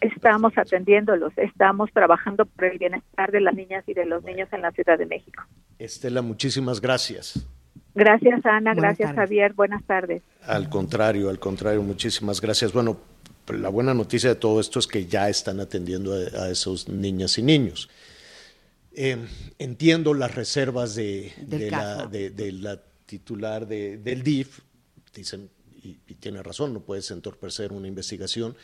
Estamos atendiéndolos, estamos trabajando por el bienestar de las niñas y de los niños en la Ciudad de México. Estela, muchísimas gracias. Gracias, Ana. gracias, Javier. Buenas tardes. Al contrario, al contrario, muchísimas gracias. Bueno, la buena noticia de todo esto es que ya están atendiendo a, esos niñas y niños. Eh, entiendo las reservas de, la, de, la, titular del DIF. Dicen, y, tiene razón, no puedes entorpecer una investigación.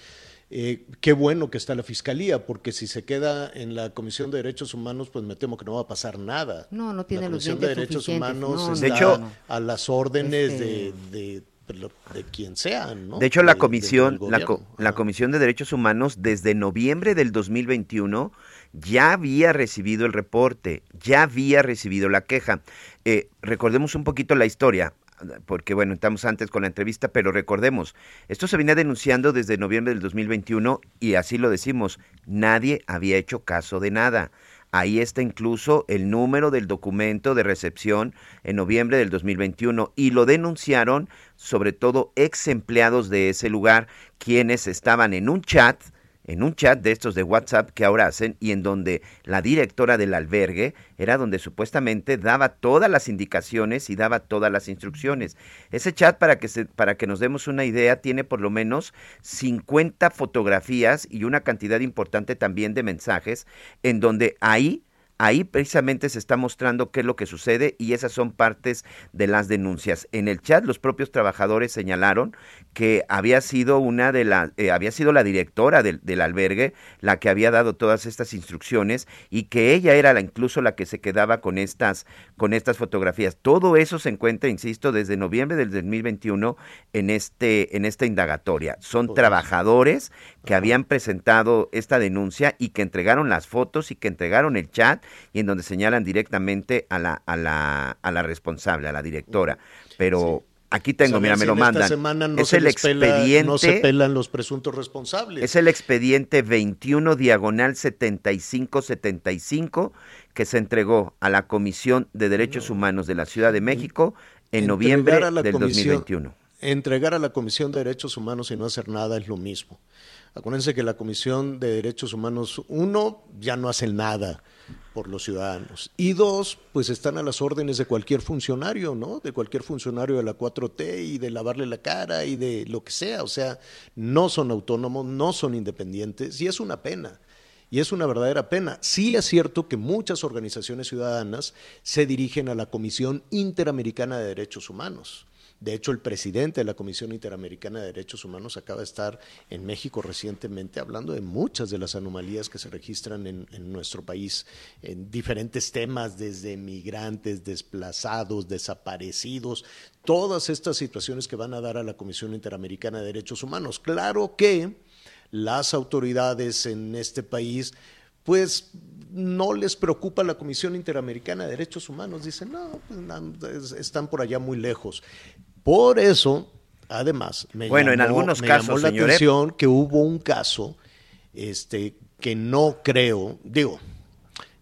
Eh, qué bueno que está la Fiscalía, porque si se queda en la Comisión de Derechos Humanos, pues me temo que no va a pasar nada. No, no tiene la Comisión de Derechos Humanos está a las órdenes este de, de quien sea, ¿no? De hecho, la comisión, la, la, Comisión de Derechos Humanos desde noviembre del 2021 ya había recibido el reporte, ya había recibido la queja. Eh, recordemos un poquito la historia porque bueno, estamos antes con la entrevista, pero recordemos, esto se venía denunciando desde noviembre del 2021 y así lo decimos, nadie había hecho caso de nada. Ahí está incluso el número del documento de recepción en noviembre del 2021 y lo denunciaron sobre todo ex empleados de ese lugar, quienes estaban en un chat en un chat de estos de WhatsApp que ahora hacen y en donde la directora del albergue era donde supuestamente daba todas las indicaciones y daba todas las instrucciones. Ese chat, para que, se, para que nos demos una idea, tiene por lo menos 50 fotografías y una cantidad importante también de mensajes en donde ahí Ahí precisamente se está mostrando qué es lo que sucede y esas son partes de las denuncias. En el chat los propios trabajadores señalaron que había sido una de la, eh, había sido la directora del, del, albergue la que había dado todas estas instrucciones y que ella era la, incluso la que se quedaba con estas, con estas fotografías. Todo eso se encuentra, insisto, desde noviembre del 2021 en este, en esta indagatoria. Son trabajadores que habían presentado esta denuncia y que entregaron las fotos y que entregaron el chat y en donde señalan directamente a la, a la, a la responsable, a la directora. Pero aquí tengo, mira, me lo mandan. no es el expediente. no se pelan los presuntos responsables. Es el expediente 21 diagonal 7575 que se entregó a la Comisión de Derechos Humanos de la Ciudad de México en noviembre del 2021. Entregar a la Comisión de Derechos Humanos y no hacer nada es lo mismo. Acuérdense que la Comisión de Derechos Humanos, uno, ya no hace nada por los ciudadanos. Y dos, pues están a las órdenes de cualquier funcionario, ¿no? De cualquier funcionario de la 4T y de lavarle la cara y de lo que sea. O sea, no son autónomos, no son independientes y es una pena. Y es una verdadera pena. Sí es cierto que muchas organizaciones ciudadanas se dirigen a la Comisión Interamericana de Derechos Humanos de hecho, el presidente de la Comisión Interamericana de Derechos Humanos acaba de estar en México recientemente hablando de muchas de las anomalías que se registran en, nuestro país, en diferentes temas, desde migrantes, desplazados, desaparecidos, todas estas situaciones que van a dar a la Comisión Interamericana de Derechos Humanos. Claro que las autoridades en este país pues no les preocupa la Comisión Interamericana de Derechos Humanos. Dicen, no, pues, están por allá muy lejos. Por eso, además, me bueno, en algunos casos, la atención que hubo un caso este, que no creo, digo,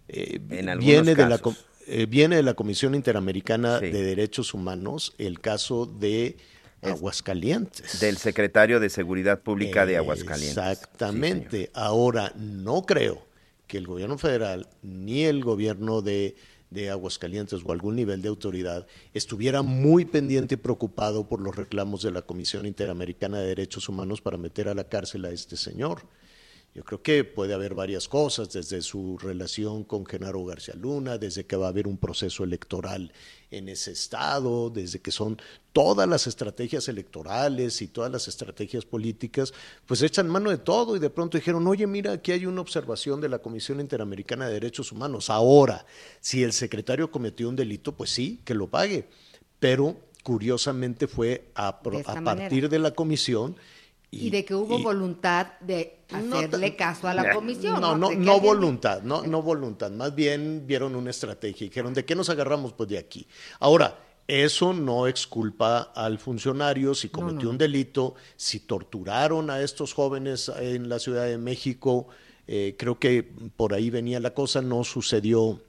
eh, viene, de la, eh, viene de la Comisión Interamericana de Derechos Humanos el caso de Aguascalientes. Del secretario de Seguridad Pública de Aguascalientes. Exactamente. Ahora, no creo que el gobierno federal ni el gobierno de de Aguascalientes o algún nivel de autoridad estuviera muy pendiente y preocupado por los reclamos de la Comisión Interamericana de Derechos Humanos para meter a la cárcel a este señor. Yo creo que puede haber varias cosas, desde su relación con Genaro García Luna, desde que va a haber un proceso electoral en ese estado, desde que son todas las estrategias electorales y todas las estrategias políticas, pues echan mano de todo y de pronto dijeron, oye, mira, aquí hay una observación de la Comisión Interamericana de Derechos Humanos. Ahora, si el secretario cometió un delito, pues sí, que lo pague. Pero curiosamente fue a, partir de la comisión y, de que hubo voluntad de hacerle caso a la comisión. No, no, no, voluntad, no, no voluntad. Más bien vieron una estrategia y dijeron, ¿de qué nos agarramos? Pues de aquí. Ahora, eso no exculpa al funcionario si cometió un delito, si torturaron a estos jóvenes en la Ciudad de México. Eh, creo que por ahí venía la cosa, no sucedió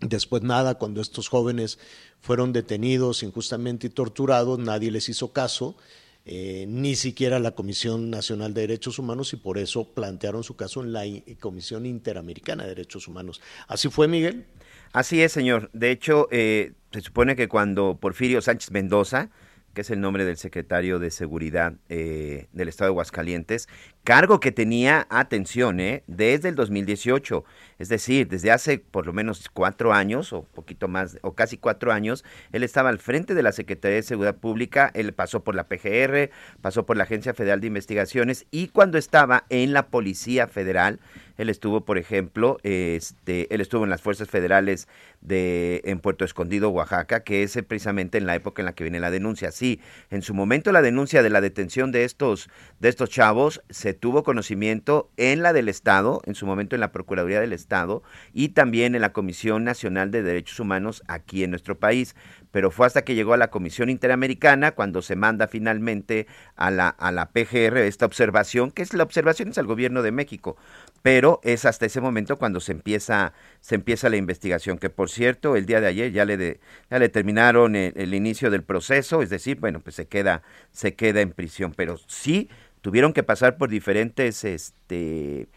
después nada cuando estos jóvenes fueron detenidos injustamente y torturados, nadie les hizo caso. Eh, ni siquiera la Comisión Nacional de Derechos Humanos y por eso plantearon su caso en la Comisión Interamericana de Derechos Humanos. ¿Así fue, Miguel? Así es, señor. De hecho, eh, se supone que cuando Porfirio Sánchez Mendoza, que es el nombre del secretario de Seguridad eh, del Estado de Aguascalientes, cargo que tenía, atención, eh, desde el 2018, es decir, desde hace por lo menos cuatro años, o poquito más, o casi cuatro años, él estaba al frente de la Secretaría de Seguridad Pública, él pasó por la PGR, pasó por la Agencia Federal de Investigaciones, y cuando estaba en la Policía Federal, él estuvo, por ejemplo, este, él estuvo en las fuerzas federales de en Puerto Escondido, Oaxaca, que es precisamente en la época en la que viene la denuncia. Sí, en su momento la denuncia de la detención de estos de estos chavos se tuvo conocimiento en la del Estado, en su momento en la Procuraduría del Estado y también en la Comisión Nacional de Derechos Humanos aquí en nuestro país. Pero fue hasta que llegó a la Comisión Interamericana cuando se manda finalmente a la, a la PGR esta observación, que es la observación es al gobierno de México, pero es hasta ese momento cuando se empieza, se empieza la investigación, que por cierto, el día de ayer ya le, ya le terminaron el, inicio del proceso, es decir, bueno, pues se queda, se queda en prisión, pero sí tuvieron que pasar por diferentes, este,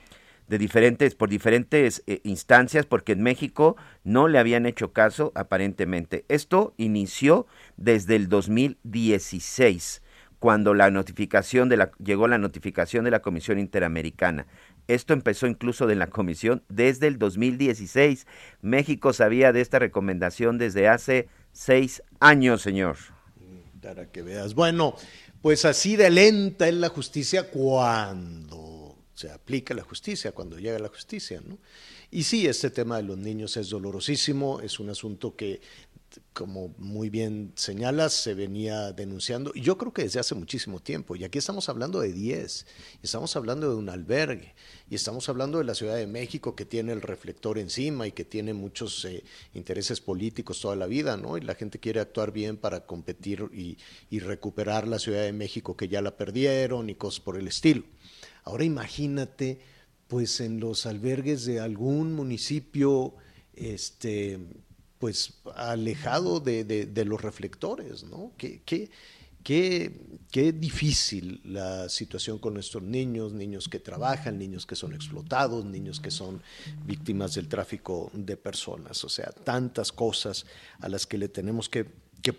de diferentes, por diferentes eh, instancias, porque en México no le habían hecho caso aparentemente. Esto inició desde el 2016 cuando la notificación de la, llegó la notificación de la Comisión Interamericana. Esto empezó incluso de la Comisión desde el 2016. México sabía de esta recomendación desde hace seis años, señor. Para que veas. Bueno, pues así de lenta es la justicia cuando se aplica la justicia, cuando llega la justicia, ¿no? Y sí, este tema de los niños es dolorosísimo, es un asunto que como muy bien señalas, se venía denunciando, yo creo que desde hace muchísimo tiempo, y aquí estamos hablando de 10, estamos hablando de un albergue, y estamos hablando de la Ciudad de México que tiene el reflector encima y que tiene muchos eh, intereses políticos toda la vida, ¿no? Y la gente quiere actuar bien para competir y, y recuperar la Ciudad de México que ya la perdieron y cosas por el estilo. Ahora imagínate, pues en los albergues de algún municipio, este pues alejado de, los reflectores, ¿no? Qué, qué, qué, difícil la situación con nuestros niños, niños que trabajan, niños que son explotados, niños que son víctimas del tráfico de personas, o sea, tantas cosas a las que le tenemos que,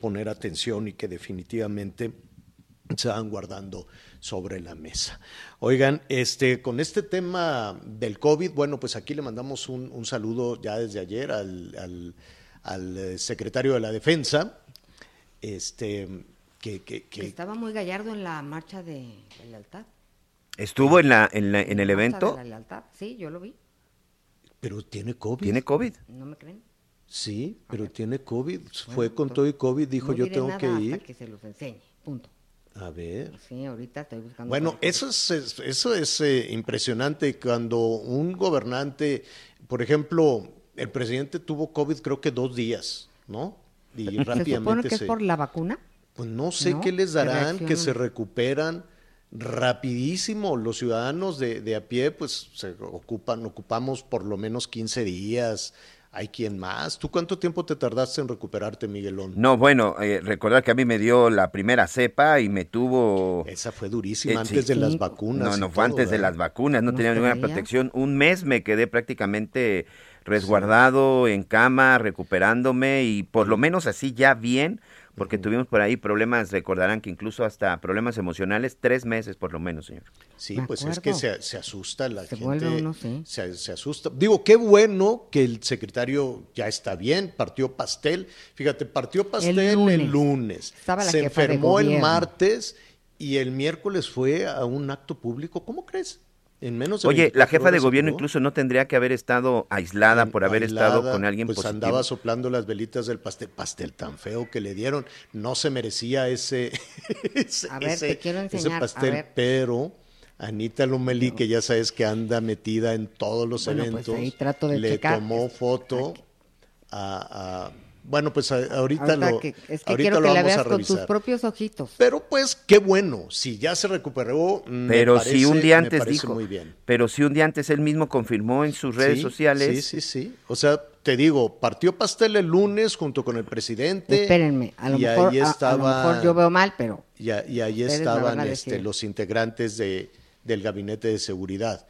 poner atención y que definitivamente se van guardando sobre la mesa. Oigan, este, con este tema del COVID, bueno, pues aquí le mandamos un, saludo ya desde ayer al eh, secretario de la Defensa, este, que, que, Estaba muy gallardo en la marcha de, lealtad. ¿Estuvo en, la, en, en el evento? De la lealtad. Sí, yo lo vi. Pero tiene COVID. ¿Tiene COVID? ¿No me creen? Sí, pero tiene COVID. Fue con todo y COVID, dijo yo tengo que ir. que se los enseñe, punto. A ver. Sí, ahorita estoy buscando. Bueno, eso es, eso es eh, impresionante cuando un gobernante, por ejemplo, el presidente tuvo COVID creo que dos días, ¿no? Y rápidamente ¿Se supone que es por la vacuna? Pues no sé qué les darán, que se recuperan rapidísimo. Los ciudadanos de, de, a pie, pues se ocupan, ocupamos por lo menos 15 días. Hay quien más. ¿Tú cuánto tiempo te tardaste en recuperarte, Miguelón? No, bueno, eh, recordar que a mí me dio la primera cepa y me tuvo... Esa fue durísima, eh, antes de las vacunas. No, no fue antes de las vacunas, no, tenía ninguna protección. Un mes me quedé prácticamente resguardado en cama, recuperándome y por lo menos así ya bien, porque tuvimos por ahí problemas, recordarán que incluso hasta problemas emocionales, tres meses por lo menos, señor. Sí, pues es que se, asusta la gente. se, asusta. Digo, qué bueno que el secretario ya está bien, partió pastel. Fíjate, partió pastel el lunes. se enfermó el martes y el miércoles fue a un acto público. ¿Cómo crees? Oye, la jefa de gobierno incluso no tendría que haber estado aislada por haber estado con alguien pues andaba soplando las velitas del pastel, pastel tan feo que le dieron, no se merecía ese, ese, pastel, pero Anita Lomelí, que ya sabes que anda metida en todos los pues eventos, le tomó foto a bueno, pues ahorita, lo, es que quiero que la veas con tus propios ojitos. Pero pues qué bueno, si ya se recuperó. Pero si un día antes dijo, muy bien. pero si un día antes él mismo confirmó en sus redes sociales. Sí, sí, sí. O sea, te digo, partió pastel el lunes junto con el presidente. Espérenme, a lo, mejor, mejor yo veo mal, pero. Y, y ahí estaban este, los integrantes de, del gabinete de seguridad.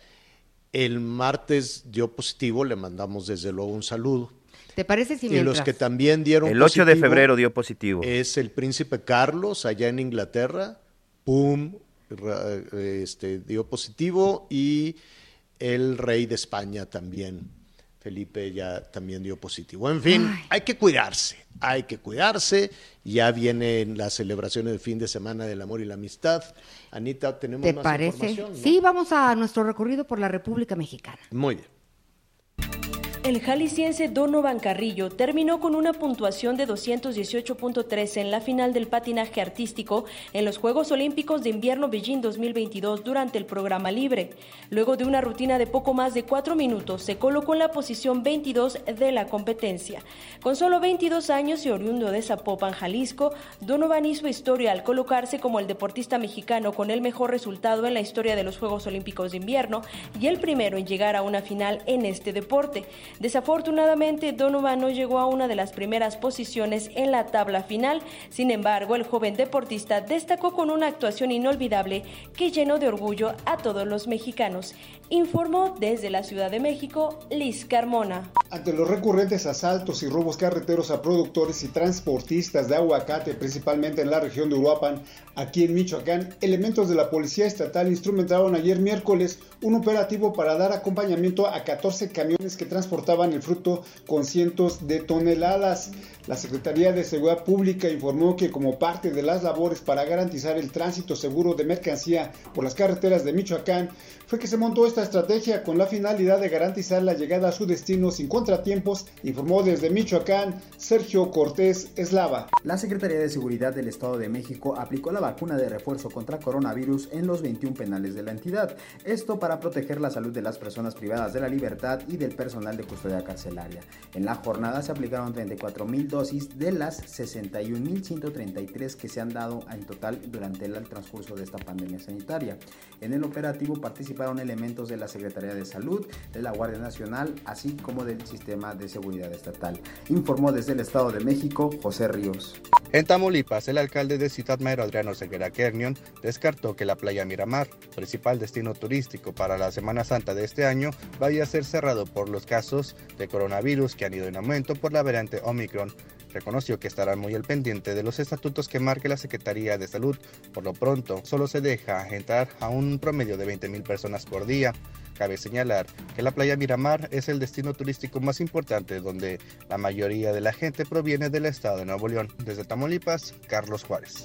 El martes dio positivo, le mandamos desde luego un saludo. ¿Te parece si Y los que también dieron El 8 de febrero dio positivo. Es el príncipe Carlos, allá en Inglaterra. ¡Pum! Este, dio positivo. Y el rey de España también. Felipe ya también dio positivo. En fin, hay que cuidarse, hay que cuidarse. Ya vienen las celebraciones del fin de semana del amor y la amistad. Anita, tenemos ¿Te parece? Sí, vamos a nuestro recorrido por la República Mexicana. Muy bien. El jalisciense Donovan Carrillo terminó con una puntuación de 218.3 en la final del patinaje artístico en los Juegos Olímpicos de Invierno Beijing 2022 durante el programa libre. Luego de una rutina de poco más de cuatro minutos, se colocó en la posición 22 de la competencia. Con solo 22 años y oriundo de Zapopan, Jalisco, Donovan hizo historia al colocarse como el deportista mexicano con el mejor resultado en la historia de los Juegos Olímpicos de Invierno y el primero en llegar a una final en este deporte. Desafortunadamente, Donovan no llegó a una de las primeras posiciones en la tabla final. Sin embargo, el joven deportista destacó con una actuación inolvidable que llenó de orgullo a todos los mexicanos. Informó desde la Ciudad de México Liz Carmona. Ante los recurrentes asaltos y robos carreteros a productores y transportistas de aguacate, principalmente en la región de Uruapan, aquí en Michoacán, elementos de la Policía Estatal instrumentaron ayer miércoles un operativo para dar acompañamiento a 14 camiones que transportaban el fruto con cientos de toneladas. La Secretaría de Seguridad Pública informó que como parte de las labores para garantizar el tránsito seguro de mercancía por las carreteras de Michoacán, fue que se montó esta estrategia con la finalidad de garantizar la llegada a su destino sin contratiempos, informó desde Michoacán Sergio Cortés Eslava. La Secretaría de Seguridad del Estado de México aplicó la vacuna de refuerzo contra coronavirus en los 21 penales de la entidad, esto para proteger la salud de las personas privadas de la libertad y del personal de custodia carcelaria. En la jornada se aplicaron 34.000 dosis de las 61.133 que se han dado en total durante el transcurso de esta pandemia sanitaria. En el operativo participaron elementos de la Secretaría de Salud, de la Guardia Nacional, así como del Sistema de Seguridad Estatal. Informó desde el Estado de México José Ríos. En Tamaulipas, el alcalde de Ciudad Madero, Adriano Seguera Kernion, descartó que la playa Miramar, principal destino turístico para la Semana Santa de este año, vaya a ser cerrado por los casos de coronavirus que han ido en aumento por la variante Omicron reconoció que estará muy al pendiente de los estatutos que marque la Secretaría de Salud. Por lo pronto, solo se deja entrar a un promedio de 20.000 personas por día. Cabe señalar que la playa Miramar es el destino turístico más importante donde la mayoría de la gente proviene del estado de Nuevo León. Desde Tamaulipas, Carlos Juárez.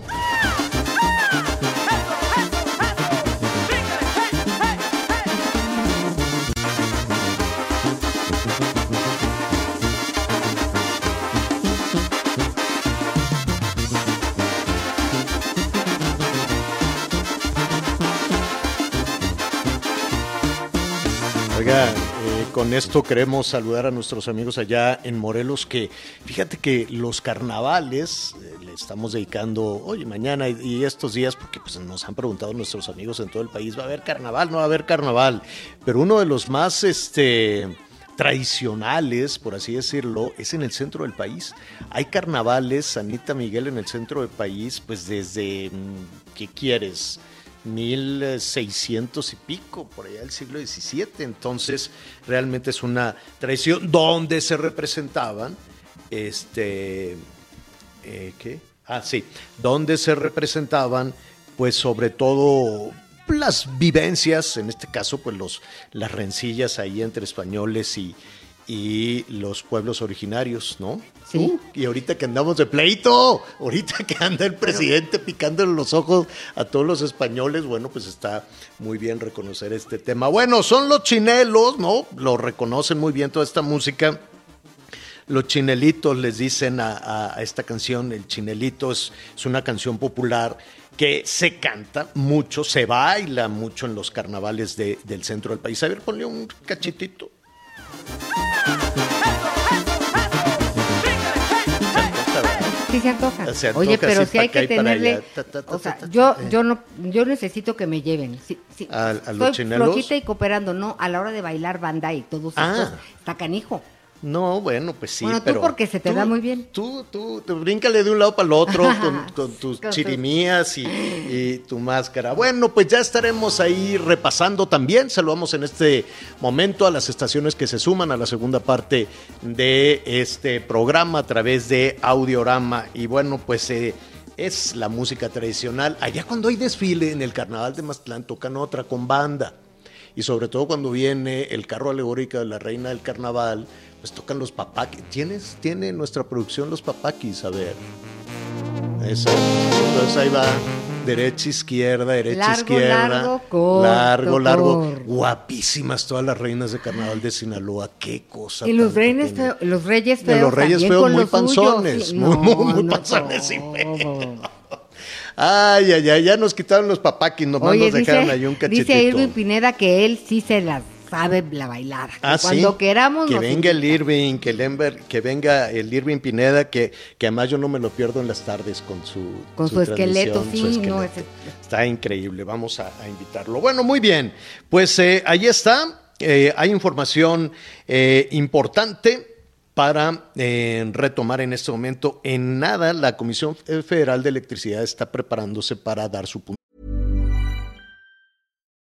Con esto queremos saludar a nuestros amigos allá en Morelos que fíjate que los carnavales eh, le estamos dedicando hoy, mañana y, estos días porque pues, nos han preguntado nuestros amigos en todo el país, ¿va a haber carnaval? No va a haber carnaval, pero uno de los más este tradicionales, por así decirlo, es en el centro del país. Hay carnavales, Anita Miguel, en el centro del país, pues desde, mm, ¿qué quieres? 1600 y pico, por allá del siglo XVII. Entonces, realmente es una tradición donde se representaban, este, eh, ¿qué? Ah, sí, donde se representaban, pues sobre todo las vivencias, en este caso, pues los, las rencillas ahí entre españoles y, y los pueblos originarios, ¿no? Sí. y ahorita que andamos de pleito, ahorita que anda el presidente picándole los ojos a todos los españoles, bueno, pues está muy bien reconocer este tema. Bueno, son los chinelos, ¿no? Lo reconocen muy bien toda esta música. Los chinelitos les dicen a, esta canción, el chinelito es, es una canción popular que se canta mucho, se baila mucho en los carnavales del centro del país. A ver, ponle un cachitito. Sí se antoja. Oye, pero si hay que tenerle, o sea, yo yo no yo necesito que me lleven. Sí. ¿A, a los Estoy flojita y cooperando, no, a la hora de bailar banda y todos ah. estos, está canijo. No, bueno, pues sí, bueno, tú pero... porque se te da muy bien. Tú, tú, tú bríncale de un lado para el otro con, (laughs) tus chirimías y, tu máscara. Bueno, pues ya estaremos ahí repasando también. Saludamos en este momento a las estaciones que se suman a la segunda parte de este programa a través de Audiorama. Y bueno, pues... Eh, es la música tradicional. Allá cuando hay desfile en el carnaval de Mazatlán tocan otra con banda. y sobre todo cuando viene el carro alegórico de la reina del carnaval, pues tocan los papaquis. ¿Tienes, tiene nuestra producción los papaquis? A ver. Eso. Entonces ahí va derecha, izquierda, derecha, izquierda. Largo, corto, largo, largo. Guapísimas todas las reinas de carnaval de Sinaloa. Qué cosa. Y los reyes, los reyes feos. los reyes feos muy panzones. muy, muy, panzones. Ay, ay, ay, ya nos quitaron los papaquis, nomás nos dejaron ahí un cachetito. Dice Irving Pineda que él sí se las sabe la bailar. Ah, cuando queramos. Que venga el Irving, que, el que venga el Irving Pineda, que, que además yo no me lo pierdo en las tardes con su. Con su, esqueleto, sí, no, Está increíble, vamos a, invitarlo. Bueno, muy bien, pues eh, ahí está. Eh, hay información eh, importante para retomar en este momento. En nada, la Comisión Federal de Electricidad está preparándose para dar su punto.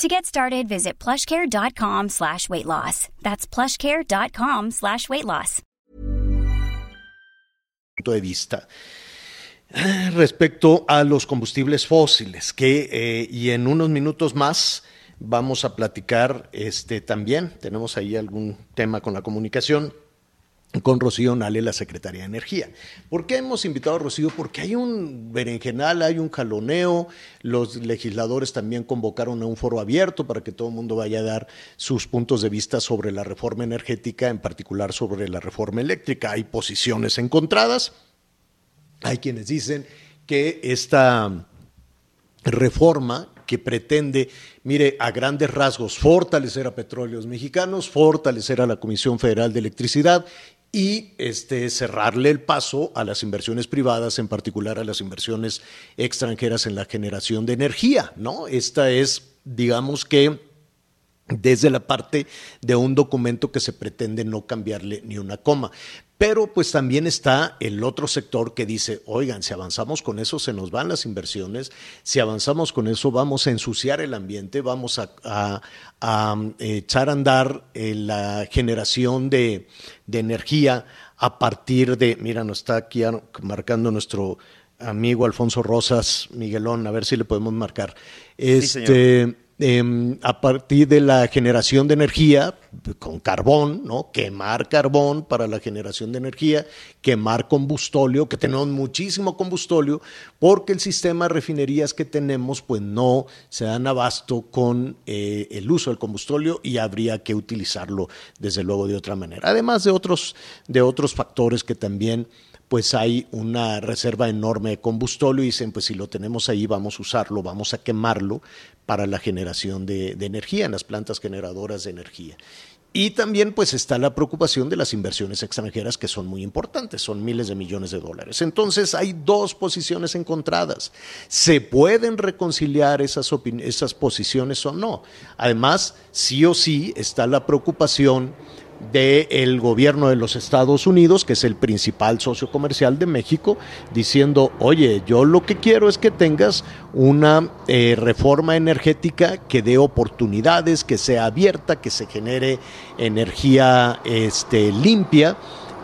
To get started, visit plushcare.com slash weight loss. That's plushcare.com slash weight loss. Punto de vista respecto a los combustibles fósiles, que eh, y en unos minutos más vamos a platicar este también. Tenemos ahí algún tema con la comunicación con Rocío Nale, la Secretaría de Energía. ¿Por qué hemos invitado a Rocío? Porque hay un berenjenal, hay un jaloneo, los legisladores también convocaron a un foro abierto para que todo el mundo vaya a dar sus puntos de vista sobre la reforma energética, en particular sobre la reforma eléctrica. Hay posiciones encontradas, hay quienes dicen que esta reforma que pretende, mire, a grandes rasgos, fortalecer a petróleos mexicanos, fortalecer a la Comisión Federal de Electricidad y este, cerrarle el paso a las inversiones privadas, en particular a las inversiones extranjeras en la generación de energía, ¿no? Esta es, digamos que, desde la parte de un documento que se pretende no cambiarle ni una coma. Pero pues también está el otro sector que dice, oigan, si avanzamos con eso se nos van las inversiones, si avanzamos con eso vamos a ensuciar el ambiente, vamos a, echar a andar eh, la generación de, energía a partir de, mira, nos está aquí marcando nuestro amigo Alfonso Rosas, Miguelón, a ver si le podemos marcar. Este, Em, a partir de la generación de energía con carbón, ¿no? Quemar carbón para la generación de energía, quemar combustóleo, que tenemos muchísimo combustóleo, porque el sistema de refinerías que tenemos, pues no se dan abasto con eh, el uso del combustóleo y habría que utilizarlo, desde luego, de otra manera. Además de otros, de otros factores que también pues hay una reserva enorme de combustóleo y dicen, pues si lo tenemos ahí, vamos a usarlo, vamos a quemarlo para la generación de, energía en las plantas generadoras de energía. Y también pues está la preocupación de las inversiones extranjeras que son muy importantes, son miles de millones de dólares. Entonces hay dos posiciones encontradas. ¿Se pueden reconciliar esas, esas posiciones o no? Además, sí o sí está la preocupación del gobierno de los Estados Unidos, que es el principal socio comercial de México, diciendo, oye, yo lo que quiero es que tengas una eh, reforma energética que dé oportunidades, que sea abierta, que se genere energía este, limpia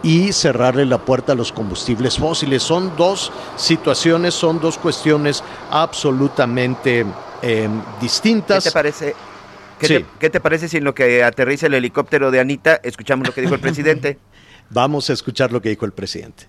y cerrarle la puerta a los combustibles fósiles. Son dos situaciones, son dos cuestiones absolutamente eh, distintas. ¿Qué te parece? ¿Qué, te, parece si en lo que aterriza el helicóptero de Anita escuchamos lo que dijo el presidente? (laughs) Vamos a escuchar lo que dijo el presidente.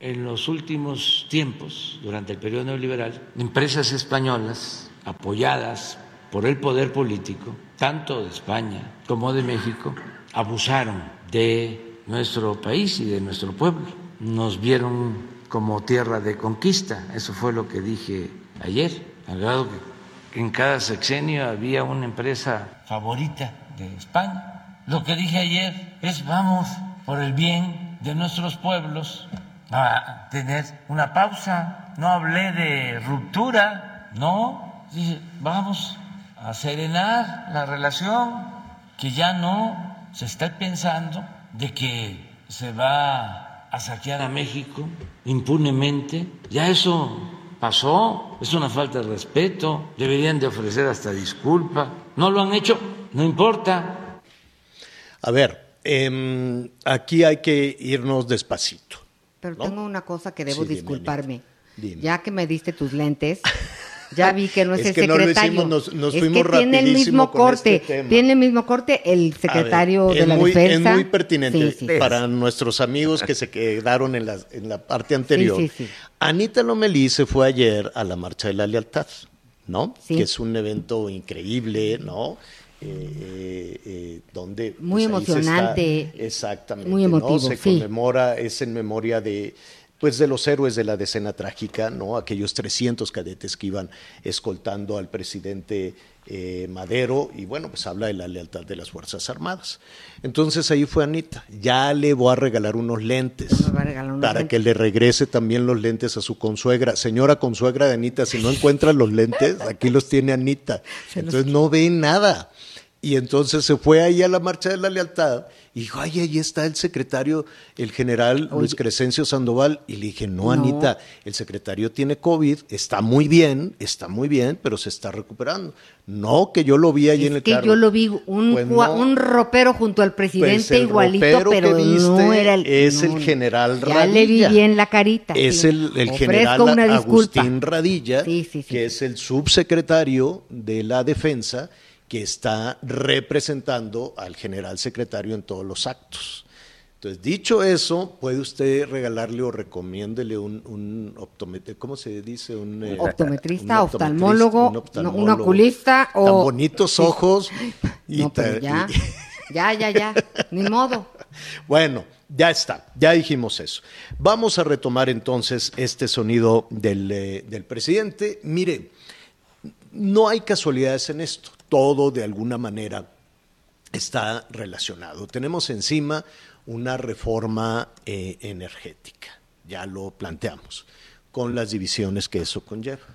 En los últimos tiempos, durante el periodo neoliberal, empresas españolas apoyadas por el poder político, tanto de España como de México, abusaron de nuestro país y de nuestro pueblo. Nos vieron como tierra de conquista, eso fue lo que dije ayer, al grado que en cada sexenio había una empresa favorita de España. Lo que dije ayer es vamos por el bien de nuestros pueblos a tener una pausa. No hablé de ruptura, no, dije vamos a serenar la relación, que ya no se está pensando de que se va a saquear a México impunemente. Ya eso pasó, es una falta de respeto, deberían de ofrecer hasta disculpa. No lo han hecho, no importa. A ver, em, aquí hay que irnos despacito. Pero tengo una cosa que debo disculparme. Ya que me diste tus lentes, (laughs) Ya vi que no es, el secretario. nos, es que tiene el mismo este corte. tiene el mismo corte el secretario de la defensa. Es muy pertinente para nuestros amigos que se quedaron en la, en la parte anterior. Anita Lomelí se fue ayer a la Marcha de la Lealtad, ¿no? Que es un evento increíble, ¿no? Eh, eh, donde muy pues, emocionante exactamente muy emotivo, se conmemora es en memoria de pues de los héroes de la decena trágica, ¿no? Aquellos 300 cadetes que iban escoltando al presidente eh, Madero y bueno, pues habla de la lealtad de las Fuerzas Armadas. Entonces ahí fue Anita, ya le voy a regalar unos lentes para que le regrese también los lentes a su consuegra. Señora consuegra de Anita, si no encuentra los lentes, (laughs) aquí los tiene Anita. Entonces no ve nada. Y entonces se fue ahí a la marcha de la lealtad y dijo, ay, ahí está el secretario, el general Luis Crescencio Sandoval. Y le dije, no, Anita, el secretario tiene COVID, está muy bien, está muy bien, pero se está recuperando. No, que yo lo vi ahí en el que yo lo vi, un, pues un ropero junto al presidente pues igualito, pero no era el... Es el general Radilla. Ya le vi bien la carita. Es el, el general Agustín Radilla, que es el subsecretario de la defensa que está representando al general secretario en todos los actos. Entonces, dicho eso, puede usted regalarle o recomiéndele un, un optometrista, ¿cómo se dice? Un, eh, optometrista, oftalmólogo, un, oculista o... Tan bonitos ojos. y ya, (laughs) ya, ya, ya, ni modo. Bueno, ya está, ya dijimos eso. Vamos a retomar entonces este sonido del, eh, del presidente. Mire, no hay casualidades en esto todo de alguna manera está relacionado. Tenemos encima una reforma eh, energética, ya lo planteamos, con las divisiones que eso conlleva.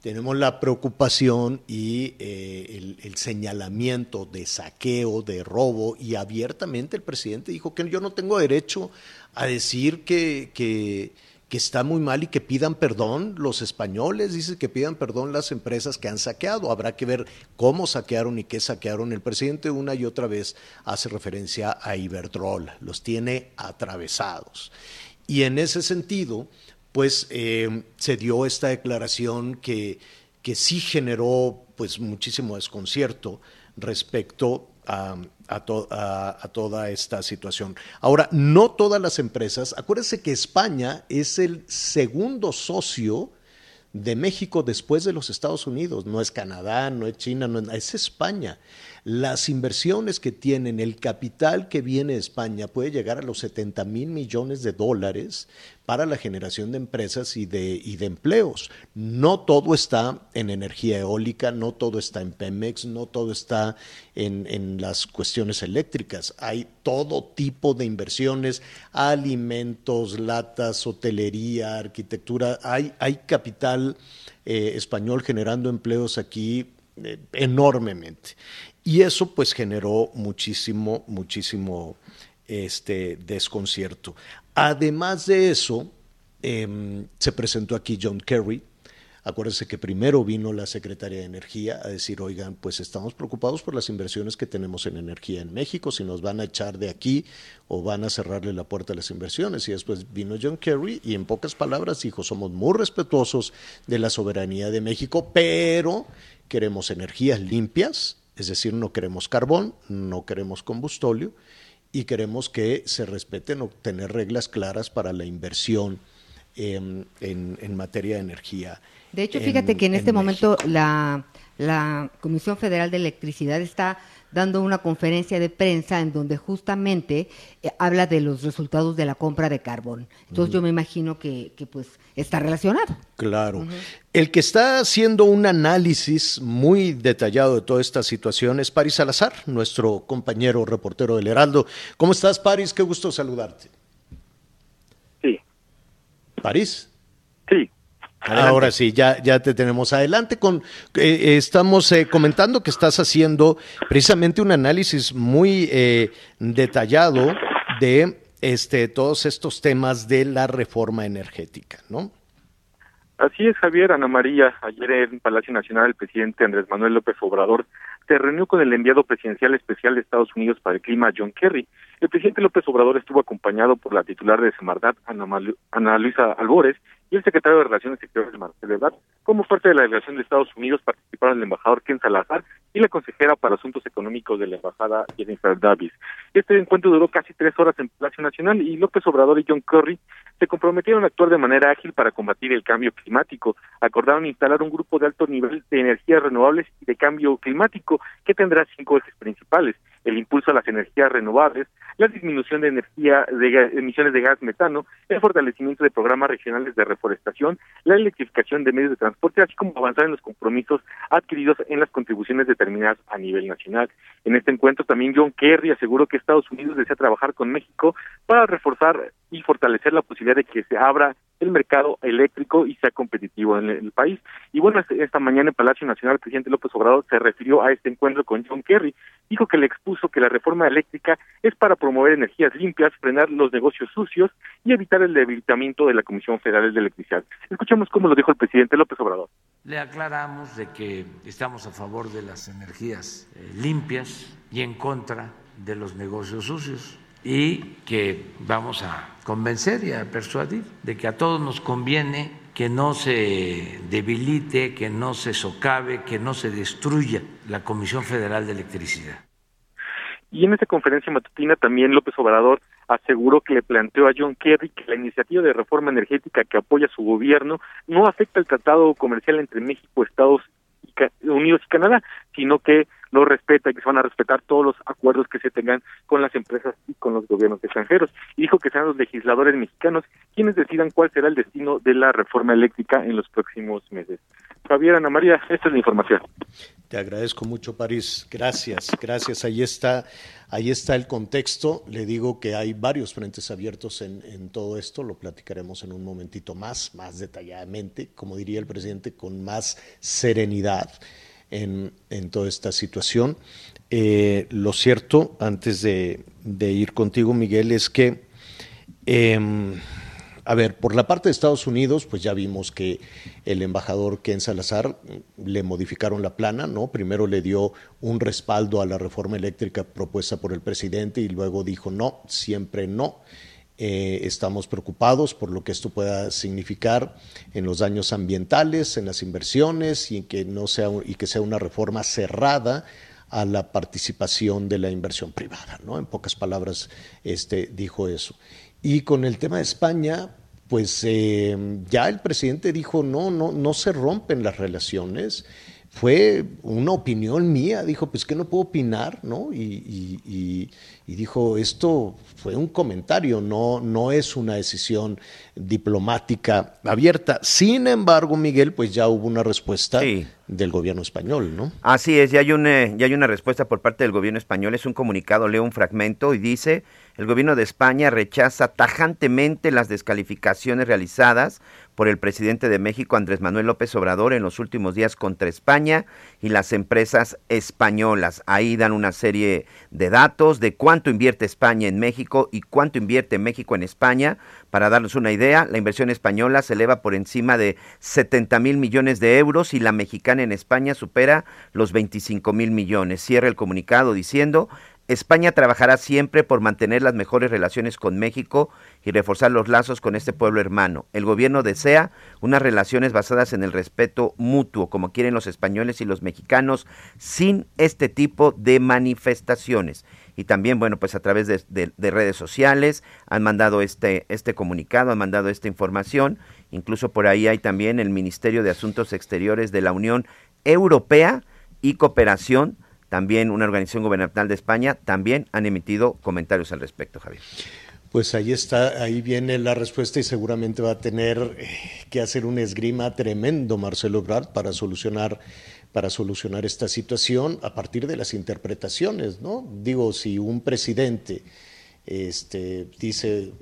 Tenemos la preocupación y eh, el, señalamiento de saqueo, de robo, y abiertamente el presidente dijo que yo no tengo derecho a decir que, que que está muy mal y que pidan perdón los españoles, dice que pidan perdón las empresas que han saqueado. Habrá que ver cómo saquearon y qué saquearon. El presidente una y otra vez hace referencia a Iberdrola, los tiene atravesados. Y en ese sentido, pues eh, se dio esta declaración que, que sí generó pues muchísimo desconcierto respecto a, a, toda esta situación. Ahora, no todas las empresas, acuérdense que España es el segundo socio de México después de los Estados Unidos, no es Canadá, no es China, no es España las inversiones que tienen, el capital que viene de España puede llegar a los 70 mil millones de dólares para la generación de empresas y de, y de empleos. No todo está en energía eólica, no todo está en Pemex, no todo está en, en las cuestiones eléctricas. Hay todo tipo de inversiones, alimentos, latas, hotelería, arquitectura. Hay, hay capital eh, español generando empleos aquí eh, enormemente. Y eso pues generó muchísimo, muchísimo este, desconcierto. Además de eso, em, se presentó aquí John Kerry. Acuérdense que primero vino la Secretaría de Energía a decir, oigan, pues estamos preocupados por las inversiones que tenemos en energía en México, si nos van a echar de aquí o van a cerrarle la puerta a las inversiones. Y después vino John Kerry y en pocas palabras dijo, somos muy respetuosos de la soberanía de México, pero queremos energías limpias, es decir, no queremos carbón, no queremos combustóleo y queremos que se respeten o tener reglas claras para la inversión en, materia de energía. De hecho, fíjate que en, este momento la, la Comisión Federal de Electricidad está dando una conferencia de prensa en donde justamente eh, habla de los resultados de la compra de carbón. Entonces yo me imagino que, pues está relacionado. Claro. El que está haciendo un análisis muy detallado de toda esta situación es Paris Salazar, nuestro compañero reportero del Heraldo. ¿Cómo estás, Paris? Qué gusto saludarte. Sí. ¿París? Sí. Ahora sí, ya, ya te tenemos adelante con, eh, estamos eh, comentando que estás haciendo precisamente un análisis muy eh, detallado de este, todos estos temas de la reforma energética, ¿no? Así es, Javier, Ana María. Ayer en Palacio Nacional el presidente Andrés Manuel López Obrador se reunió con el enviado presidencial especial de Estados Unidos para el clima, John Kerry. El presidente López Obrador estuvo acompañado por la titular de Semarnat, Ana, Luisa Albores, y el secretario de Relaciones Exteriores, Marcelo Ebrard. Como parte de la delegación de Estados Unidos participaron el embajador Ken Salazar y la consejera para Asuntos Económicos de la Embajada, Jennifer Davis. Este encuentro duró casi tres horas en Palacio Nacional y López Obrador y John Kerry se comprometieron a actuar de manera ágil para combatir el cambio climático. Acordaron instalar un grupo de alto nivel de energías renovables y de cambio climático que tendrá cinco ejes principales el impulso a las energías renovables, la disminución de energía de emisiones de gas metano, el fortalecimiento de programas regionales de reforestación, la electrificación de medios de transporte, así como avanzar en los compromisos adquiridos en las contribuciones determinadas a nivel nacional. En este encuentro también John Kerry aseguró que Estados Unidos desea trabajar con México para reforzar y fortalecer la posibilidad de que se abra el mercado eléctrico y sea competitivo en el país. Y bueno, este, esta mañana en Palacio Nacional el presidente López Obrador se refirió a este encuentro con John Kerry. Dijo que le expuso que la reforma eléctrica es para promover energías limpias, frenar los negocios sucios y evitar el debilitamiento de la Comisión Federal de Electricidad. Escuchemos cómo lo dijo el presidente López Obrador. Le aclaramos de que estamos a favor de las energías eh, limpias y en contra de los negocios sucios y que vamos a convencer y a persuadir de que a todos nos conviene que no se debilite, que no se socave, que no se destruya la Comisión Federal de Electricidad. Y en esa conferencia matutina también López Obrador aseguró que le planteó a John Kerry que la iniciativa de reforma energética que apoya su gobierno no afecta el tratado comercial entre México, Estados Unidos y Canadá, sino que lo respeta y que se van a respetar todos los acuerdos que se tengan con las empresas y con los gobiernos extranjeros. Y dijo que sean los legisladores mexicanos quienes decidan cuál será el destino de la reforma eléctrica en los próximos meses. Javier, Ana María, esta es la información. Te agradezco mucho, París. Gracias, gracias. Ahí está, ahí está el contexto. Le digo que hay varios frentes abiertos en, en todo esto. Lo platicaremos en un momentito más, más detalladamente, como diría el presidente, con más serenidad en, toda esta situación. Eh, lo cierto, antes de, ir contigo, Miguel, es que, em, a ver, por la parte de Estados Unidos, pues ya vimos que el embajador Ken Salazar le modificaron la plana, ¿no? Primero le dio un respaldo a la reforma eléctrica propuesta por el presidente y luego dijo no, siempre no. Eh, estamos preocupados por lo que esto pueda significar en los daños ambientales, en las inversiones y que no sea y que sea una reforma cerrada a la participación de la inversión privada, ¿no? En pocas palabras, este dijo eso. Y con el tema de España, pues eh, ya el presidente dijo no, no, no se rompen las relaciones fue una opinión mía, dijo, pues que no puedo opinar, ¿no? Y, dijo, esto fue un comentario, no, no es una decisión diplomática abierta. Sin embargo, Miguel, pues ya hubo una respuesta del gobierno español, ¿no? Así es, ya hay, una, ya hay una respuesta por parte del gobierno español, es un comunicado, leo un fragmento y dice, el gobierno de España rechaza tajantemente las descalificaciones realizadas por el presidente de México, Andrés Manuel López Obrador, en los últimos días contra España y las empresas españolas. Ahí dan una serie de datos de cuánto invierte España en México y cuánto invierte México en España. Para darnos una idea, la inversión española se eleva por encima de 70 mil millones de euros y la mexicana en España supera los 25 mil millones. Cierra el comunicado diciendo España trabajará siempre por mantener las mejores relaciones con México y reforzar los lazos con este pueblo hermano. El gobierno desea unas relaciones basadas en el respeto mutuo, como quieren los españoles y los mexicanos, sin este tipo de manifestaciones. Y también, bueno, pues a través de, redes sociales han mandado este, este comunicado, han mandado esta información. Incluso por ahí hay también el Ministerio de Asuntos Exteriores de la Unión Europea y Cooperación también una organización gubernamental de España, también han emitido comentarios al respecto, Javier. Pues ahí está, ahí viene la respuesta y seguramente va a tener eh, que hacer un esgrima tremendo Marcelo Ebrard para solucionar para solucionar esta situación a partir de las interpretaciones, ¿no? Digo, si un presidente este, dice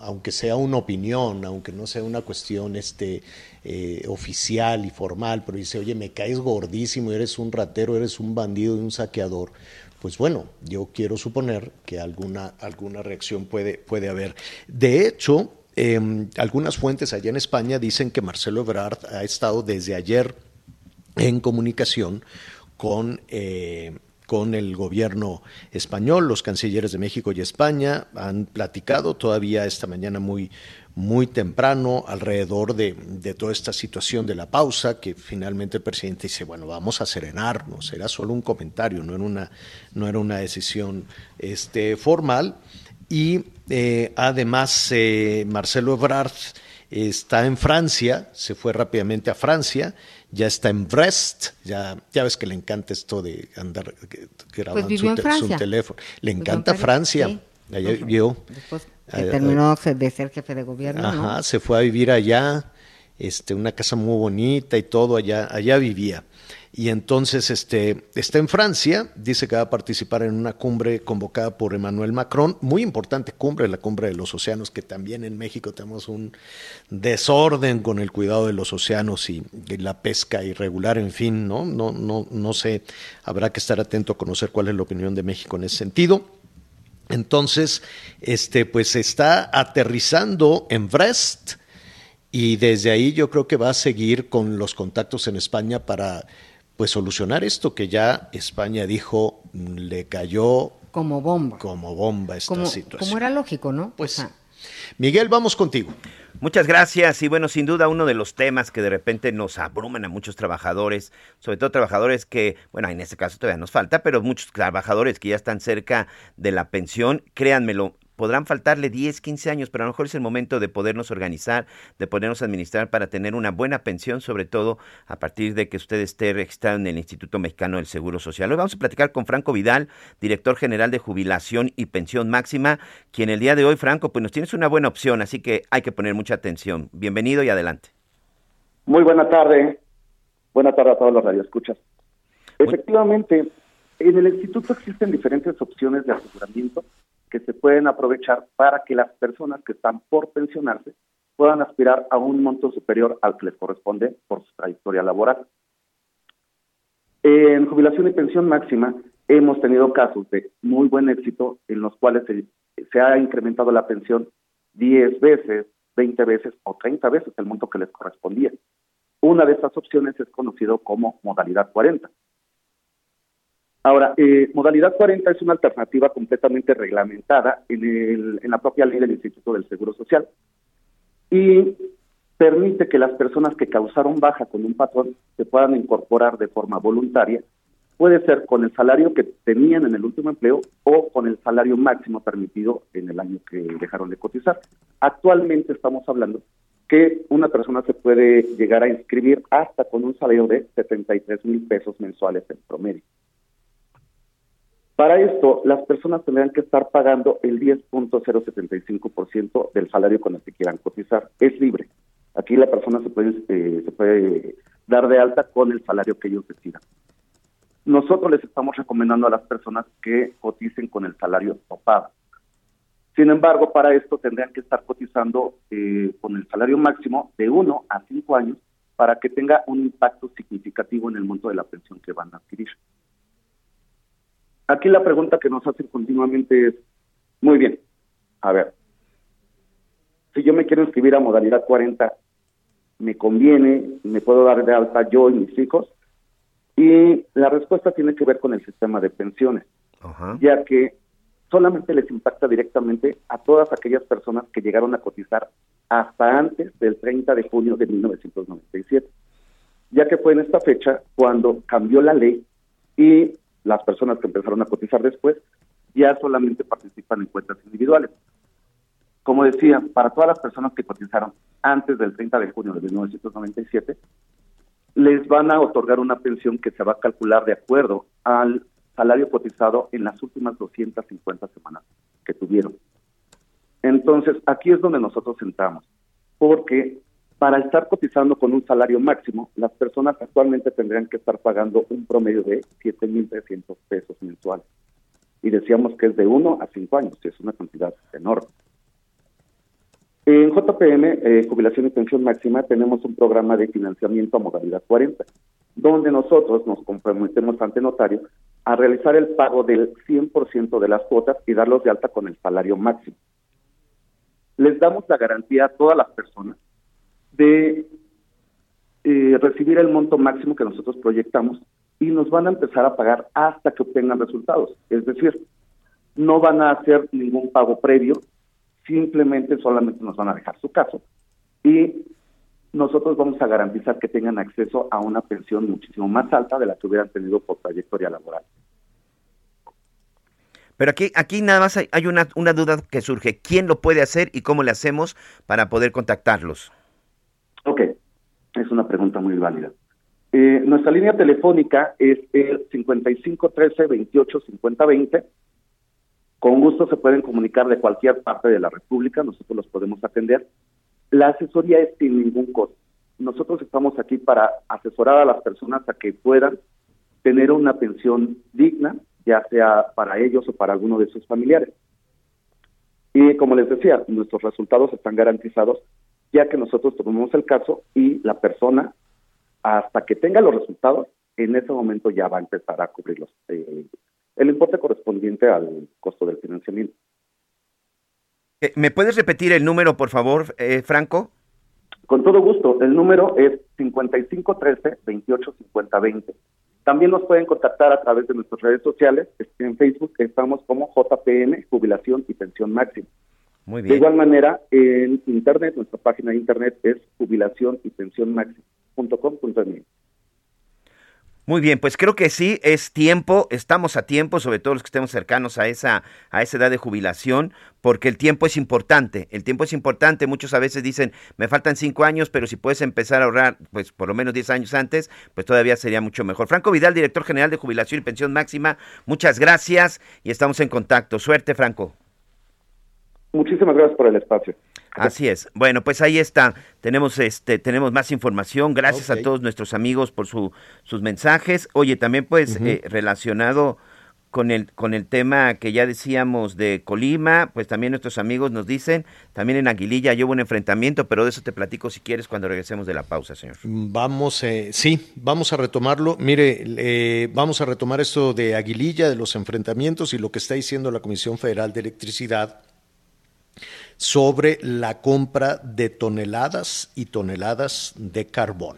aunque sea una opinión, aunque no sea una cuestión este, eh, oficial y formal, pero dice, oye, me caes gordísimo, eres un ratero, eres un bandido y un saqueador, pues bueno, yo quiero suponer que alguna, alguna reacción puede, puede haber. De hecho, em, algunas fuentes allá en España dicen que Marcelo Ebrard ha estado desde ayer en comunicación con eh, con el gobierno español. Los cancilleres de México y España han platicado todavía esta mañana muy, muy temprano alrededor de, toda esta situación de la pausa, que finalmente el presidente dice, bueno, vamos a serenarnos, era solo un comentario, no era una, no era una decisión este, formal. Y eh, además eh, Marcelo Ebrard está en Francia, se fue rápidamente a Francia, ya está en Brest, ya, ya ves que le encanta esto de andar grabando pues su, teléfono. Le encanta Francia, allá vivió. Después terminó de ser jefe de gobierno. Ajá, se fue a vivir allá, este, una casa muy bonita y todo, allá, allá vivía y entonces este, está en Francia, dice que va a participar en una cumbre convocada por Emmanuel Macron, muy importante cumbre, la cumbre de los océanos, que también en México tenemos un desorden con el cuidado de los océanos y, la pesca irregular, en fin, ¿no? No, no, no sé, habrá que estar atento a conocer cuál es la opinión de México en ese sentido. Entonces, este, pues está aterrizando en Brest y desde ahí yo creo que va a seguir con los contactos en España para pues solucionar esto que ya España dijo le cayó como bomba. Como bomba esta situación. Como era lógico, ¿no? Pues Miguel, vamos contigo. Muchas gracias y bueno, sin duda uno de los temas que de repente nos abruman a muchos trabajadores, sobre todo trabajadores que, bueno, en este caso todavía nos falta, pero muchos trabajadores que ya están cerca de la pensión, créanmelo, podrán faltarle 10, 15 años, pero a lo mejor es el momento de podernos organizar, de podernos administrar para tener una buena pensión, sobre todo a partir de que usted esté registrado en el Instituto Mexicano del Seguro Social. Hoy vamos a platicar con Franco Vidal, director general de Jubilación y Pensión Máxima, quien el día de hoy, Franco, pues nos tienes una buena opción, así que hay que poner mucha atención. Bienvenido y adelante. Muy buena tarde. Buena tarde a todos los radioescuchas. Efectivamente, en el instituto existen diferentes opciones de aseguramiento que se pueden aprovechar para que las personas que están por pensionarse puedan aspirar a un monto superior al que les corresponde por su trayectoria laboral. En jubilación y pensión máxima hemos tenido casos de muy buen éxito en los cuales se, ha incrementado la pensión 10 veces, 20 veces o 30 veces el monto que les correspondía. Una de estas opciones es conocido como modalidad 40. Ahora, eh, modalidad 40 es una alternativa completamente reglamentada en, el, en la propia ley del Instituto del Seguro Social y permite que las personas que causaron baja con un patrón se puedan incorporar de forma voluntaria, puede ser con el salario que tenían en el último empleo o con el salario máximo permitido en el año que dejaron de cotizar. Actualmente estamos hablando que una persona se puede llegar a inscribir hasta con un salario de 73 mil pesos mensuales en promedio. Para esto, las personas tendrán que estar pagando el 10.075% del salario con el que quieran cotizar. Es libre. Aquí la persona se puede, eh, se puede dar de alta con el salario que ellos decidan. Nosotros les estamos recomendando a las personas que coticen con el salario topado. Sin embargo, para esto tendrían que estar cotizando eh, con el salario máximo de 1 a 5 años para que tenga un impacto significativo en el monto de la pensión que van a adquirir. Aquí la pregunta que nos hacen continuamente es, muy bien, a ver, si yo me quiero inscribir a modalidad 40, ¿me conviene? ¿Me puedo dar de alta yo y mis hijos? Y la respuesta tiene que ver con el sistema de pensiones, ya que solamente les impacta directamente a todas aquellas personas que llegaron a cotizar hasta antes del 30 de junio de 1997, ya que fue en esta fecha cuando cambió la ley y las personas que empezaron a cotizar después ya solamente participan en cuentas individuales. Como decía, para todas las personas que cotizaron antes del 30 de junio de 1997, les van a otorgar una pensión que se va a calcular de acuerdo al salario cotizado en las últimas 250 semanas que tuvieron. Entonces, aquí es donde nosotros sentamos, porque para estar cotizando con un salario máximo, las personas actualmente tendrían que estar pagando un promedio de 7.300 pesos mensuales. Y decíamos que es de 1 a 5 años, que es una cantidad enorme. En JPM, eh, Jubilación y Pensión Máxima, tenemos un programa de financiamiento a modalidad 40, donde nosotros nos comprometemos ante notario a realizar el pago del 100% de las cuotas y darlos de alta con el salario máximo. Les damos la garantía a todas las personas de eh, recibir el monto máximo que nosotros proyectamos y nos van a empezar a pagar hasta que obtengan resultados. Es decir, no van a hacer ningún pago previo, simplemente solamente nos van a dejar su caso y nosotros vamos a garantizar que tengan acceso a una pensión muchísimo más alta de la que hubieran tenido por trayectoria laboral. Pero aquí, aquí nada más hay, hay una, una duda que surge. ¿Quién lo puede hacer y cómo le hacemos para poder contactarlos? Pregunta muy válida. Eh, nuestra línea telefónica es el 5513-285020. Con gusto se pueden comunicar de cualquier parte de la República, nosotros los podemos atender. La asesoría es sin ningún costo. Nosotros estamos aquí para asesorar a las personas a que puedan tener una pensión digna, ya sea para ellos o para alguno de sus familiares. Y como les decía, nuestros resultados están garantizados ya que nosotros tomamos el caso y la persona hasta que tenga los resultados, en ese momento ya va a empezar a cubrir los, eh, el importe correspondiente al costo del financiamiento. Eh, ¿Me puedes repetir el número, por favor, eh, Franco? Con todo gusto. El número es 5513-285020. También nos pueden contactar a través de nuestras redes sociales. En Facebook estamos como JPM, Jubilación y Pensión Máxima. Muy bien. De igual manera, en Internet, nuestra página de Internet es jubilación y pensión. Muy bien, pues creo que sí, es tiempo, estamos a tiempo, sobre todo los que estemos cercanos a esa, a esa edad de jubilación, porque el tiempo es importante, el tiempo es importante, muchos a veces dicen, me faltan cinco años, pero si puedes empezar a ahorrar, pues por lo menos diez años antes, pues todavía sería mucho mejor. Franco Vidal, director general de Jubilación y Pensión Máxima, muchas gracias y estamos en contacto. Suerte, Franco. Muchísimas gracias por el espacio. Así es. Bueno, pues ahí está. Tenemos este tenemos más información. Gracias a todos nuestros amigos por su, sus mensajes. Oye, también pues eh, relacionado con el con el tema que ya decíamos de Colima, pues también nuestros amigos nos dicen, también en Aguililla hubo un enfrentamiento, pero de eso te platico si quieres cuando regresemos de la pausa, señor. Vamos, eh, sí, vamos a retomarlo. Mire, eh, vamos a retomar esto de Aguililla, de los enfrentamientos y lo que está diciendo la Comisión Federal de Electricidad sobre la compra de toneladas y toneladas de carbón.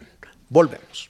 Volvemos.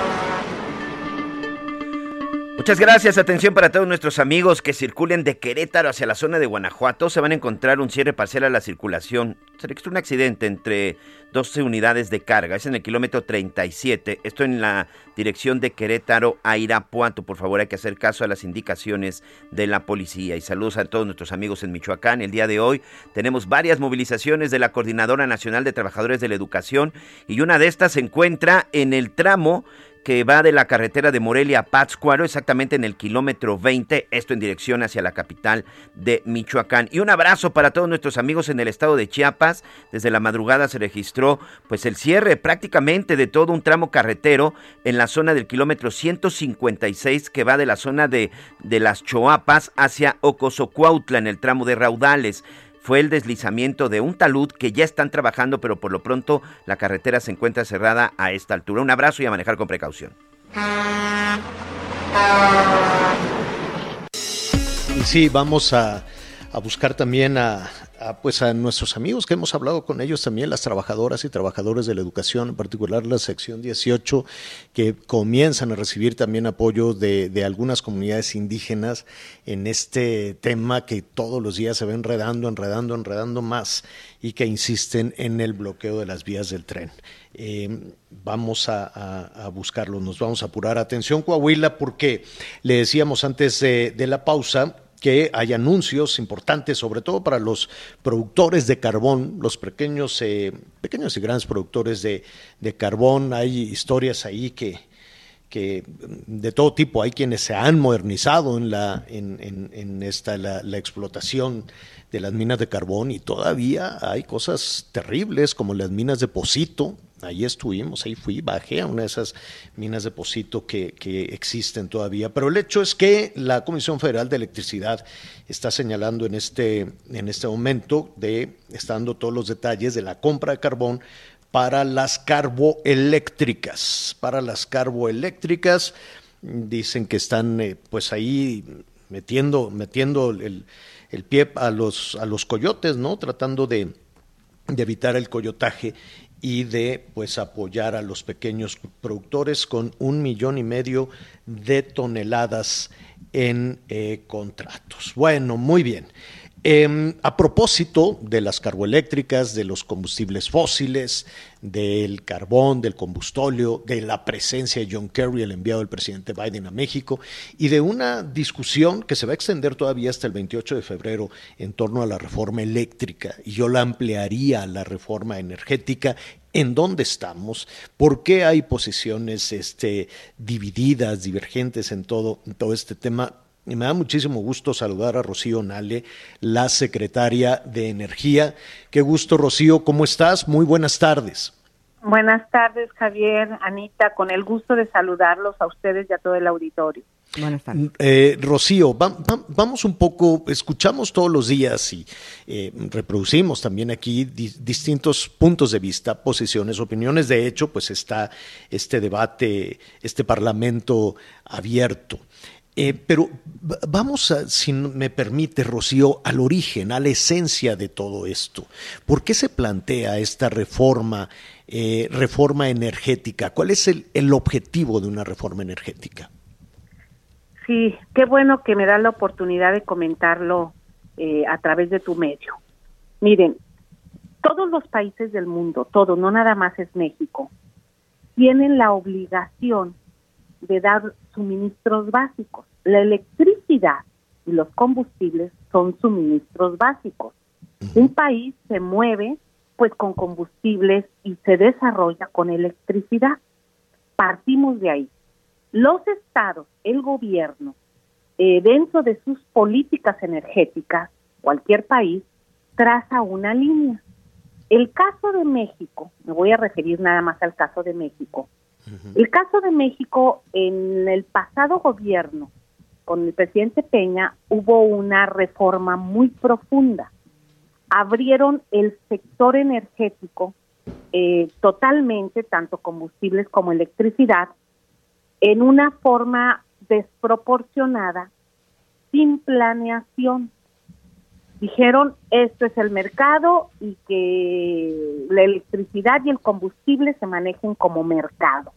Muchas gracias. Atención para todos nuestros amigos que circulen de Querétaro hacia la zona de Guanajuato. Se van a encontrar un cierre parcial a la circulación. Se registró un accidente entre 12 unidades de carga. Es en el kilómetro 37. Esto en la dirección de Querétaro a Irapuato. Por favor, hay que hacer caso a las indicaciones de la policía. Y saludos a todos nuestros amigos en Michoacán. El día de hoy tenemos varias movilizaciones de la Coordinadora Nacional de Trabajadores de la Educación. Y una de estas se encuentra en el tramo que va de la carretera de Morelia a Pátzcuaro, exactamente en el kilómetro 20, esto en dirección hacia la capital de Michoacán. Y un abrazo para todos nuestros amigos en el estado de Chiapas. Desde la madrugada se registró pues el cierre prácticamente de todo un tramo carretero en la zona del kilómetro 156 que va de la zona de, de las Choapas hacia Ocosocuautla en el tramo de Raudales fue el deslizamiento de un talud que ya están trabajando, pero por lo pronto la carretera se encuentra cerrada a esta altura. Un abrazo y a manejar con precaución. Y sí, vamos a, a buscar también a, pues a nuestros amigos que hemos hablado con ellos también, las trabajadoras y trabajadores de la educación, en particular la sección 18, que comienzan a recibir también apoyo de, de algunas comunidades indígenas en este tema que todos los días se va enredando, enredando, enredando más y que insisten en el bloqueo de las vías del tren. Eh, vamos a, a, a, buscarlo, nos vamos a apurar. Atención Coahuila, porque le decíamos antes de, de la pausa que hay anuncios importantes, sobre todo para los productores de carbón, los pequeños, eh, pequeños y grandes productores de, de carbón. Hay historias ahí que, que de todo tipo, hay quienes se han modernizado en, la, en, en, esta, la, explotación de las minas de carbón y todavía hay cosas terribles como las minas de Posito. Ahí estuvimos, ahí fui, bajé a una de esas minas de Posito que, que existen todavía. Pero el hecho es que la Comisión Federal de Electricidad está señalando en este, en este momento, de, estando todos los detalles de la compra de carbón para las carboeléctricas. Para las carboeléctricas dicen que están eh, pues ahí metiendo, metiendo el, pie a los, a los coyotes, ¿no? Tratando de, evitar el coyotaje y de pues apoyar a los pequeños productores con un millón y medio de toneladas en eh, contratos. Bueno, muy bien. Em, a propósito de las carboeléctricas, de los combustibles fósiles, del carbón, del combustóleo, de la presencia de John Kerry, el enviado del presidente Biden a México, y de una discusión que se va a extender todavía hasta el 28 de febrero en torno a la reforma eléctrica, y yo la ampliaría a la reforma energética. En dónde estamos, por qué hay posiciones este, divididas, divergentes en todo, en todo este tema. Y me da muchísimo gusto saludar a Rocío Nale, la secretaria de Energía. Qué gusto, Rocío, ¿cómo estás? Muy buenas tardes. Buenas tardes, Javier, Anita, con el gusto de saludarlos a ustedes y a todo el auditorio. Buenas tardes. Eh, Rocío, vamos un poco, escuchamos todos los días y eh, reproducimos también aquí distintos puntos de vista, posiciones, opiniones. De hecho, pues está este debate, este parlamento abierto. Eh, pero vamos, a, si me permite, Rocío, al origen, a la esencia de todo esto. ¿Por qué se plantea esta reforma, eh, reforma energética? ¿Cuál es el, el, objetivo de una reforma energética? Sí, qué bueno que me da la oportunidad de comentarlo eh, a través de tu medio. Miren, todos los países del mundo, todo, no nada más es México, tienen la obligación de dar suministros básicos. La electricidad y los combustibles son suministros básicos. Un país se mueve pues con combustibles y se desarrolla con electricidad. Partimos de ahí. Los estados, el gobierno, eh, dentro de sus políticas energéticas, cualquier país traza una línea. El caso de México, me voy a referir nada más al caso de México, el caso de México, en el pasado gobierno, con el presidente Peña, hubo una reforma muy profunda. Abrieron el sector energético eh, totalmente, tanto combustibles como electricidad, en una forma desproporcionada, sin planeación. Dijeron, esto es el mercado y que la electricidad y el combustible se manejen como mercado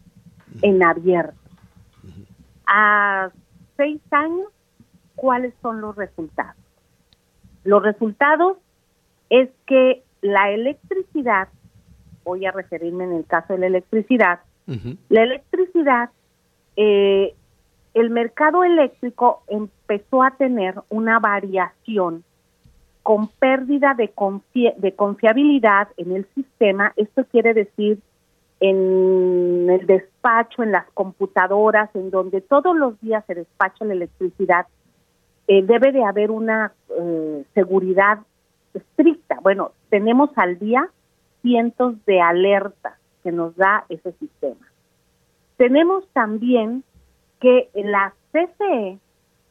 en abierto. A seis años, ¿cuáles son los resultados? Los resultados es que la electricidad, voy a referirme en el caso de la electricidad, la electricidad, eh, el mercado eléctrico empezó a tener una variación con pérdida de, confiabilidad en el sistema. Esto quiere decir en el despacho, en las computadoras, en donde todos los días se despacha la electricidad, eh, debe de haber una eh, seguridad estricta. Bueno, tenemos al día cientos de alertas que nos da ese sistema. Tenemos también que la CCE,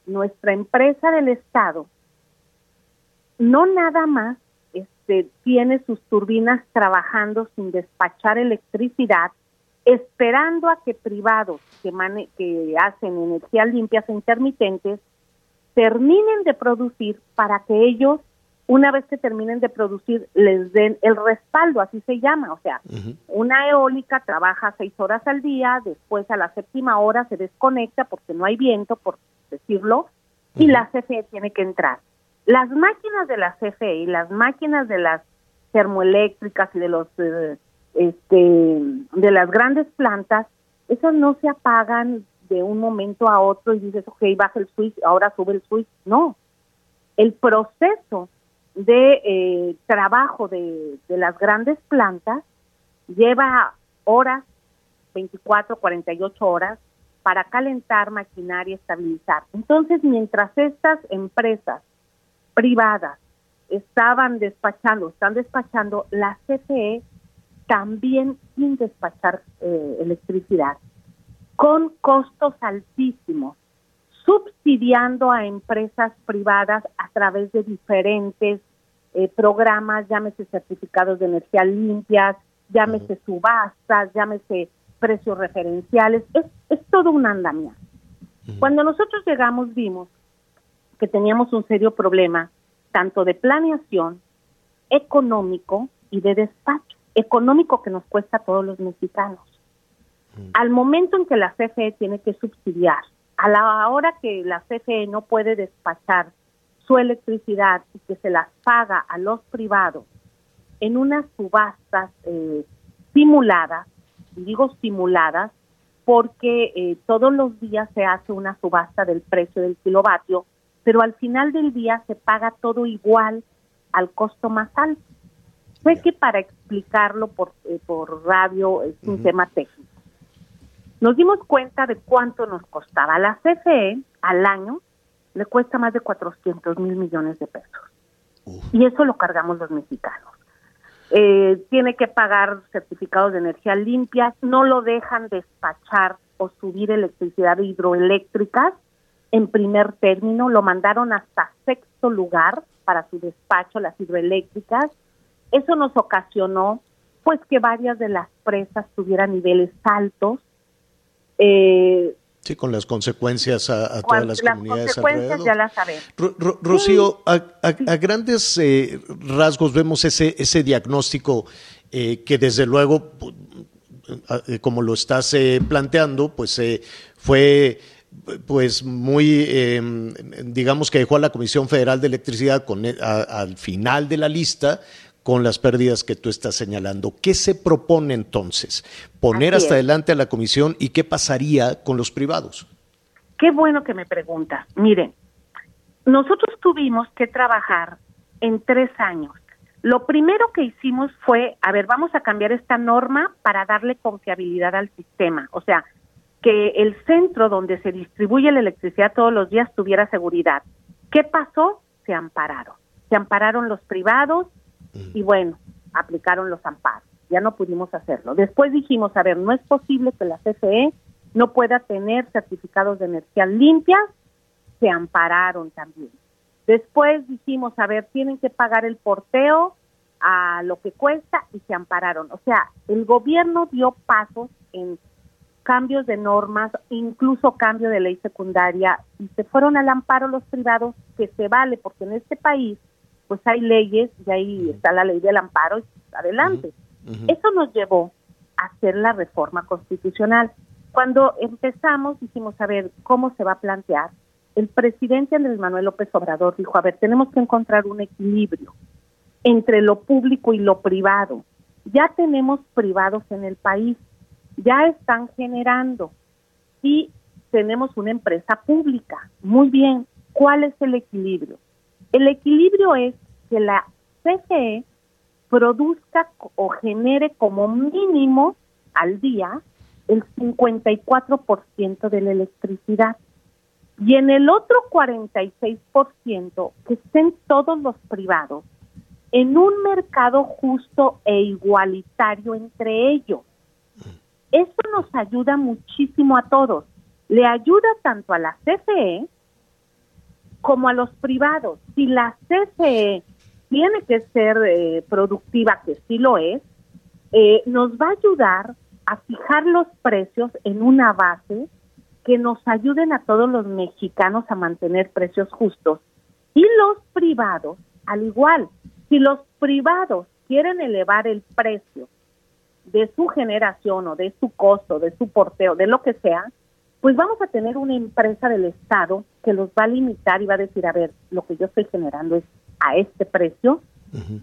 nuestra empresa del Estado, no nada más este, tiene sus turbinas trabajando sin despachar electricidad, esperando a que privados que, que hacen energías limpias e intermitentes terminen de producir para que ellos, una vez que terminen de producir, les den el respaldo, así se llama. O sea, una eólica trabaja seis horas al día, después a la séptima hora se desconecta porque no hay viento, por decirlo, y la CFE tiene que entrar. Las máquinas de la CFE las máquinas de las termoeléctricas y de los eh, este de las grandes plantas, esas no se apagan de un momento a otro y dices, ok, baja el switch, ahora sube el switch. No, el proceso de eh, trabajo de, de las grandes plantas lleva horas, 24, 48 horas, para calentar, maquinar y estabilizar. Entonces, mientras estas empresas privadas estaban despachando, están despachando, la CFE también sin despachar eh, electricidad, con costos altísimos, subsidiando a empresas privadas a través de diferentes eh, programas, llámese certificados de energía limpias, llámese subastas, llámese precios referenciales, es, es todo un andamiaje. Cuando nosotros llegamos vimos que teníamos un serio problema tanto de planeación, económico y de despacho. Económico que nos cuesta a todos los mexicanos. Al momento en que la CFE tiene que subsidiar, a la hora que la CFE no puede despachar su electricidad y que se las paga a los privados en unas subastas eh, simuladas, digo simuladas, porque eh, todos los días se hace una subasta del precio del kilovatio pero al final del día se paga todo igual al costo más alto. Fue que para explicarlo por, eh, por radio es un tema técnico. Nos dimos cuenta de cuánto nos costaba. La CFE al año le cuesta más de 400 mil millones de pesos. Y eso lo cargamos los mexicanos. Eh, tiene que pagar certificados de energía limpias, no lo dejan despachar o subir electricidad hidroeléctricas en primer término, lo mandaron hasta sexto lugar para su despacho, las hidroeléctricas. Eso nos ocasionó pues que varias de las presas tuvieran niveles altos. Eh, sí, con las consecuencias a, todas las, comunidades consecuencias ya las sabemos. Rocío, a, grandes eh, rasgos vemos ese, ese diagnóstico eh, que desde luego, como lo estás planteando, pues fue pues muy, em, digamos que dejó a la Comisión Federal de Electricidad con, e, al final de la lista con las pérdidas que tú estás señalando. ¿Qué se propone entonces? ¿Poner hasta adelante a la comisión y qué pasaría con los privados? Qué bueno que me pregunta. Miren, nosotros tuvimos que trabajar en tres años. Lo primero que hicimos fue, a ver, vamos a cambiar esta norma para darle confiabilidad al sistema. O sea, que el centro donde se distribuye la electricidad todos los días tuviera seguridad. ¿Qué pasó? Se ampararon. Se ampararon los privados y bueno, aplicaron los amparos. Ya no pudimos hacerlo. Después dijimos, a ver, no es posible que la CFE no pueda tener certificados de energía limpias. Se ampararon también. Después dijimos, a ver, tienen que pagar el porteo a lo que cuesta y se ampararon. O sea, el gobierno dio pasos en cambios de normas, incluso cambio de ley secundaria, y se fueron al amparo los privados, que se vale, porque en este país pues hay leyes y ahí está la ley del amparo y adelante. Eso nos llevó a hacer la reforma constitucional. Cuando empezamos dijimos, a ver, ¿cómo se va a plantear? El presidente Andrés Manuel López Obrador dijo, a ver, tenemos que encontrar un equilibrio entre lo público y lo privado. Ya tenemos privados en el país, ya están generando y tenemos una empresa pública. Muy bien, ¿cuál es el equilibrio? El equilibrio es que la CFE produzca o genere como mínimo al día el 54% de la electricidad y en el otro 46% que estén todos los privados en un mercado justo e igualitario entre ellos. Esto nos ayuda muchísimo a todos. Le ayuda tanto a la CFE como a los privados. Si la CFE tiene que ser eh, productiva, que sí lo es, eh, nos va a ayudar a fijar los precios en una base que nos ayuden a todos los mexicanos a mantener precios justos. Y los privados, al igual, si los privados quieren elevar el precio de su generación o de su costo, de su porteo, de lo que sea, pues vamos a tener una empresa del Estado que los va a limitar y va a decir, a ver, lo que yo estoy generando es a este precio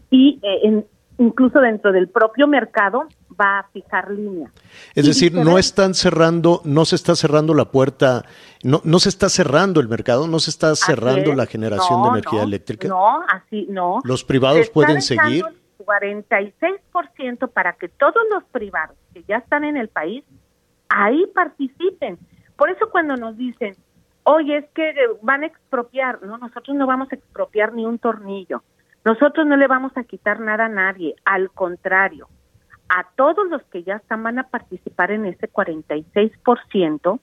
y eh, incluso dentro del propio mercado va a fijar línea. Es decir, no están cerrando, no se está cerrando la puerta, no, no se está cerrando el mercado, no se está cerrando la generación de energía eléctrica. No, así no. Los privados pueden seguir. 46% para que todos los privados que ya están en el país ahí participen. Por eso cuando nos dicen, oye, es que van a expropiar, no, nosotros no vamos a expropiar ni un tornillo, nosotros no le vamos a quitar nada a nadie, al contrario, a todos los que ya están van a participar en ese 46%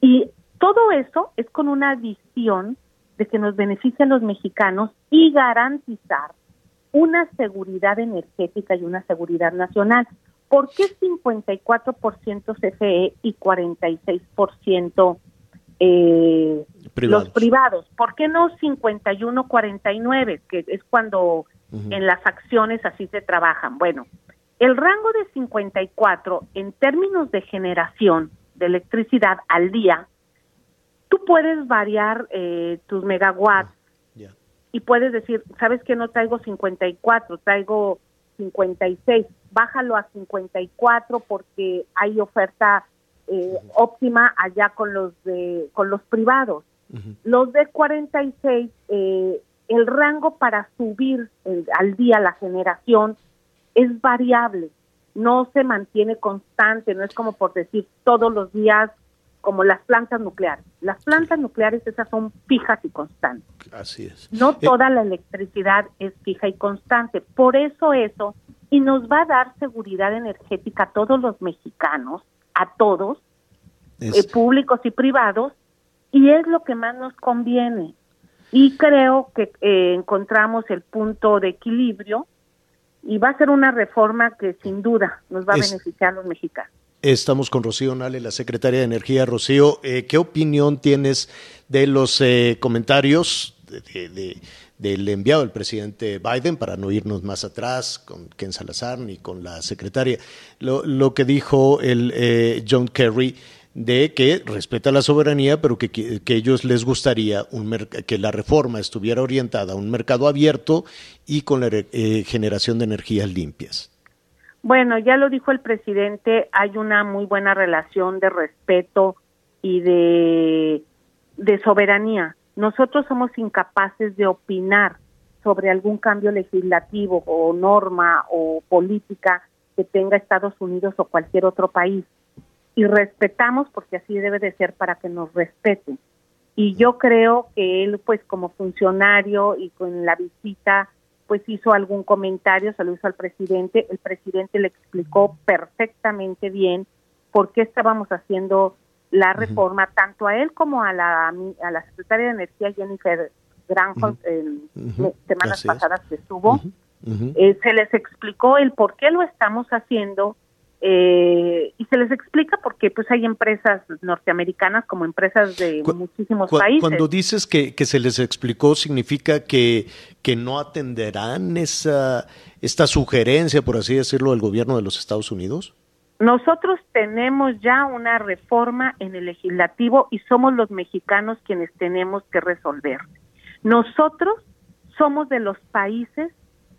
y todo eso es con una visión de que nos beneficia a los mexicanos y garantizar una seguridad energética y una seguridad nacional. ¿Por qué 54% CFE y 46% eh, los privados? ¿Por qué no 51-49, que es cuando en las acciones así se trabajan? Bueno, el rango de 54 en términos de generación de electricidad al día, tú puedes variar eh, tus megawatts y puedes decir, sabes que no traigo 54, traigo 56, bájalo a 54 porque hay oferta eh, óptima allá con los de con los privados. Los de 46 eh, el rango para subir al día la generación es variable, no se mantiene constante, no es como por decir todos los días como las plantas nucleares. Las plantas nucleares esas son fijas y constantes. Así es. No eh, toda la electricidad es fija y constante. Por eso eso, y nos va a dar seguridad energética a todos los mexicanos, a todos, eh, públicos y privados, y es lo que más nos conviene. Y creo que eh, encontramos el punto de equilibrio y va a ser una reforma que sin duda nos va a beneficiar a los mexicanos. Estamos con Rocío Nale, la secretaria de Energía. Rocío, eh, ¿qué opinión tienes de los eh, comentarios del enviado del presidente Biden, para no irnos más atrás con Ken Salazar ni con la secretaria? Lo, que dijo el eh, John Kerry de que respeta la soberanía, pero que, que, ellos les gustaría un que la reforma estuviera orientada a un mercado abierto y con la generación de energías limpias. Bueno, ya lo dijo el presidente, hay una muy buena relación de respeto y de, soberanía. Nosotros somos incapaces de opinar sobre algún cambio legislativo o norma o política que tenga Estados Unidos o cualquier otro país. Y respetamos porque así debe de ser para que nos respeten. Y yo creo que él, pues como funcionario y con la visita pues hizo algún comentario, se lo hizo al presidente, el presidente le explicó perfectamente bien por qué estábamos haciendo la reforma, tanto a él como a la, a la secretaria de Energía, Jennifer Granholm, en semanas pasadas que estuvo, eh, se les explicó el por qué lo estamos haciendo eh, y se les explica porque pues hay empresas norteamericanas como empresas de muchísimos países. Cuando dices que, que, se les explicó, ¿significa que, que no atenderán esa, esta sugerencia, por así decirlo, del gobierno de los Estados Unidos? Nosotros tenemos ya una reforma en el legislativo y somos los mexicanos quienes tenemos que resolver. Nosotros somos de los países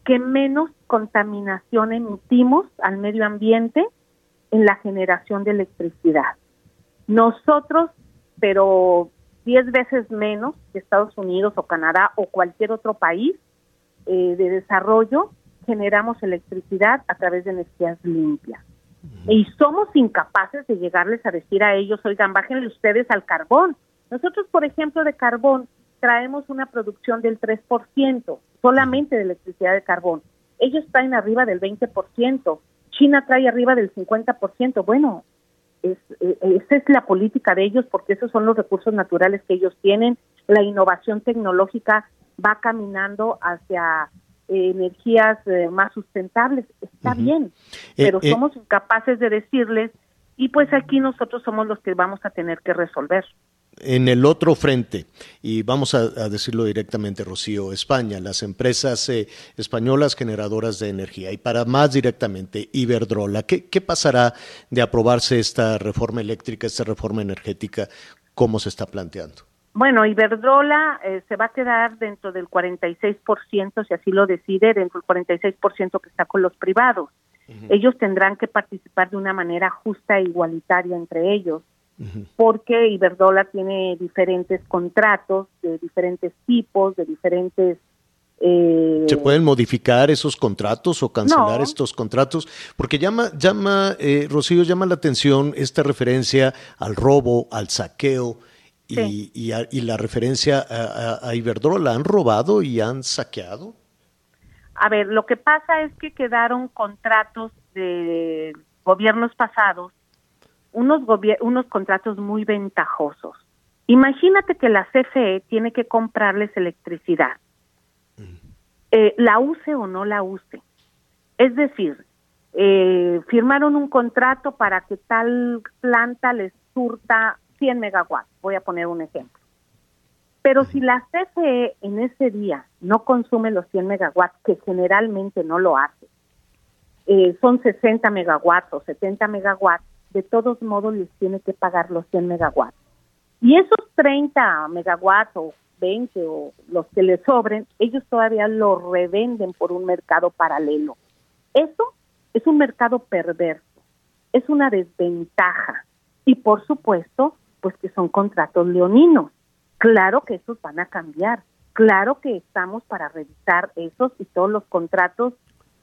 que menos contaminación emitimos al medio ambiente en la generación de electricidad. Nosotros, pero 10 veces menos que Estados Unidos o Canadá o cualquier otro país eh, de desarrollo, generamos electricidad a través de energías limpias. Y somos incapaces de llegarles a decir a ellos, oigan, bájenle ustedes al carbón. Nosotros, por ejemplo, de carbón, traemos una producción del 3% solamente de electricidad de carbón. Ellos traen arriba del 20%, China trae arriba del 50%. Bueno, es, eh, esa es la política de ellos porque esos son los recursos naturales que ellos tienen. La innovación tecnológica va caminando hacia eh, energías eh, más sustentables. Está bien, pero somos incapaces de decirles y pues aquí nosotros somos los que vamos a tener que resolver en el otro frente, y vamos a, decirlo directamente, Rocío, España, las empresas eh, españolas generadoras de energía, y para más directamente, Iberdrola, ¿qué, pasará de aprobarse esta reforma eléctrica, esta reforma energética, cómo se está planteando? Bueno, Iberdrola eh, se va a quedar dentro del 46%, si así lo decide, dentro del 46% que está con los privados. Ellos tendrán que participar de una manera justa e igualitaria entre ellos, porque Iberdrola tiene diferentes contratos de diferentes tipos, de diferentes eh, ¿Se pueden modificar esos contratos o cancelar estos contratos? Porque llama, llama, eh, Rocío, llama la atención esta referencia al robo, al saqueo y, y, la referencia a, a, Iberdrola. ¿Han robado y han saqueado? A ver, lo que pasa es que quedaron contratos de gobiernos pasados, unos, unos contratos muy ventajosos. Imagínate que la CFE tiene que comprarles electricidad eh, la use o no la use. Es decir, eh, firmaron un contrato para que tal planta les surta 100 megawatts, voy a poner un ejemplo. Pero si la CFE en ese día no consume los 100 megawatts, que generalmente no lo hace, eh, son 60 megawatts o 70 megawatts, de todos modos les tiene que pagar los 100 megawatts. Y esos 30 megawatts o 20 o los que les sobren, ellos todavía lo revenden por un mercado paralelo. Eso es un mercado perverso, es una desventaja. Y por supuesto, pues que son contratos leoninos. Claro que esos van a cambiar. Claro que estamos para revisar esos y todos los contratos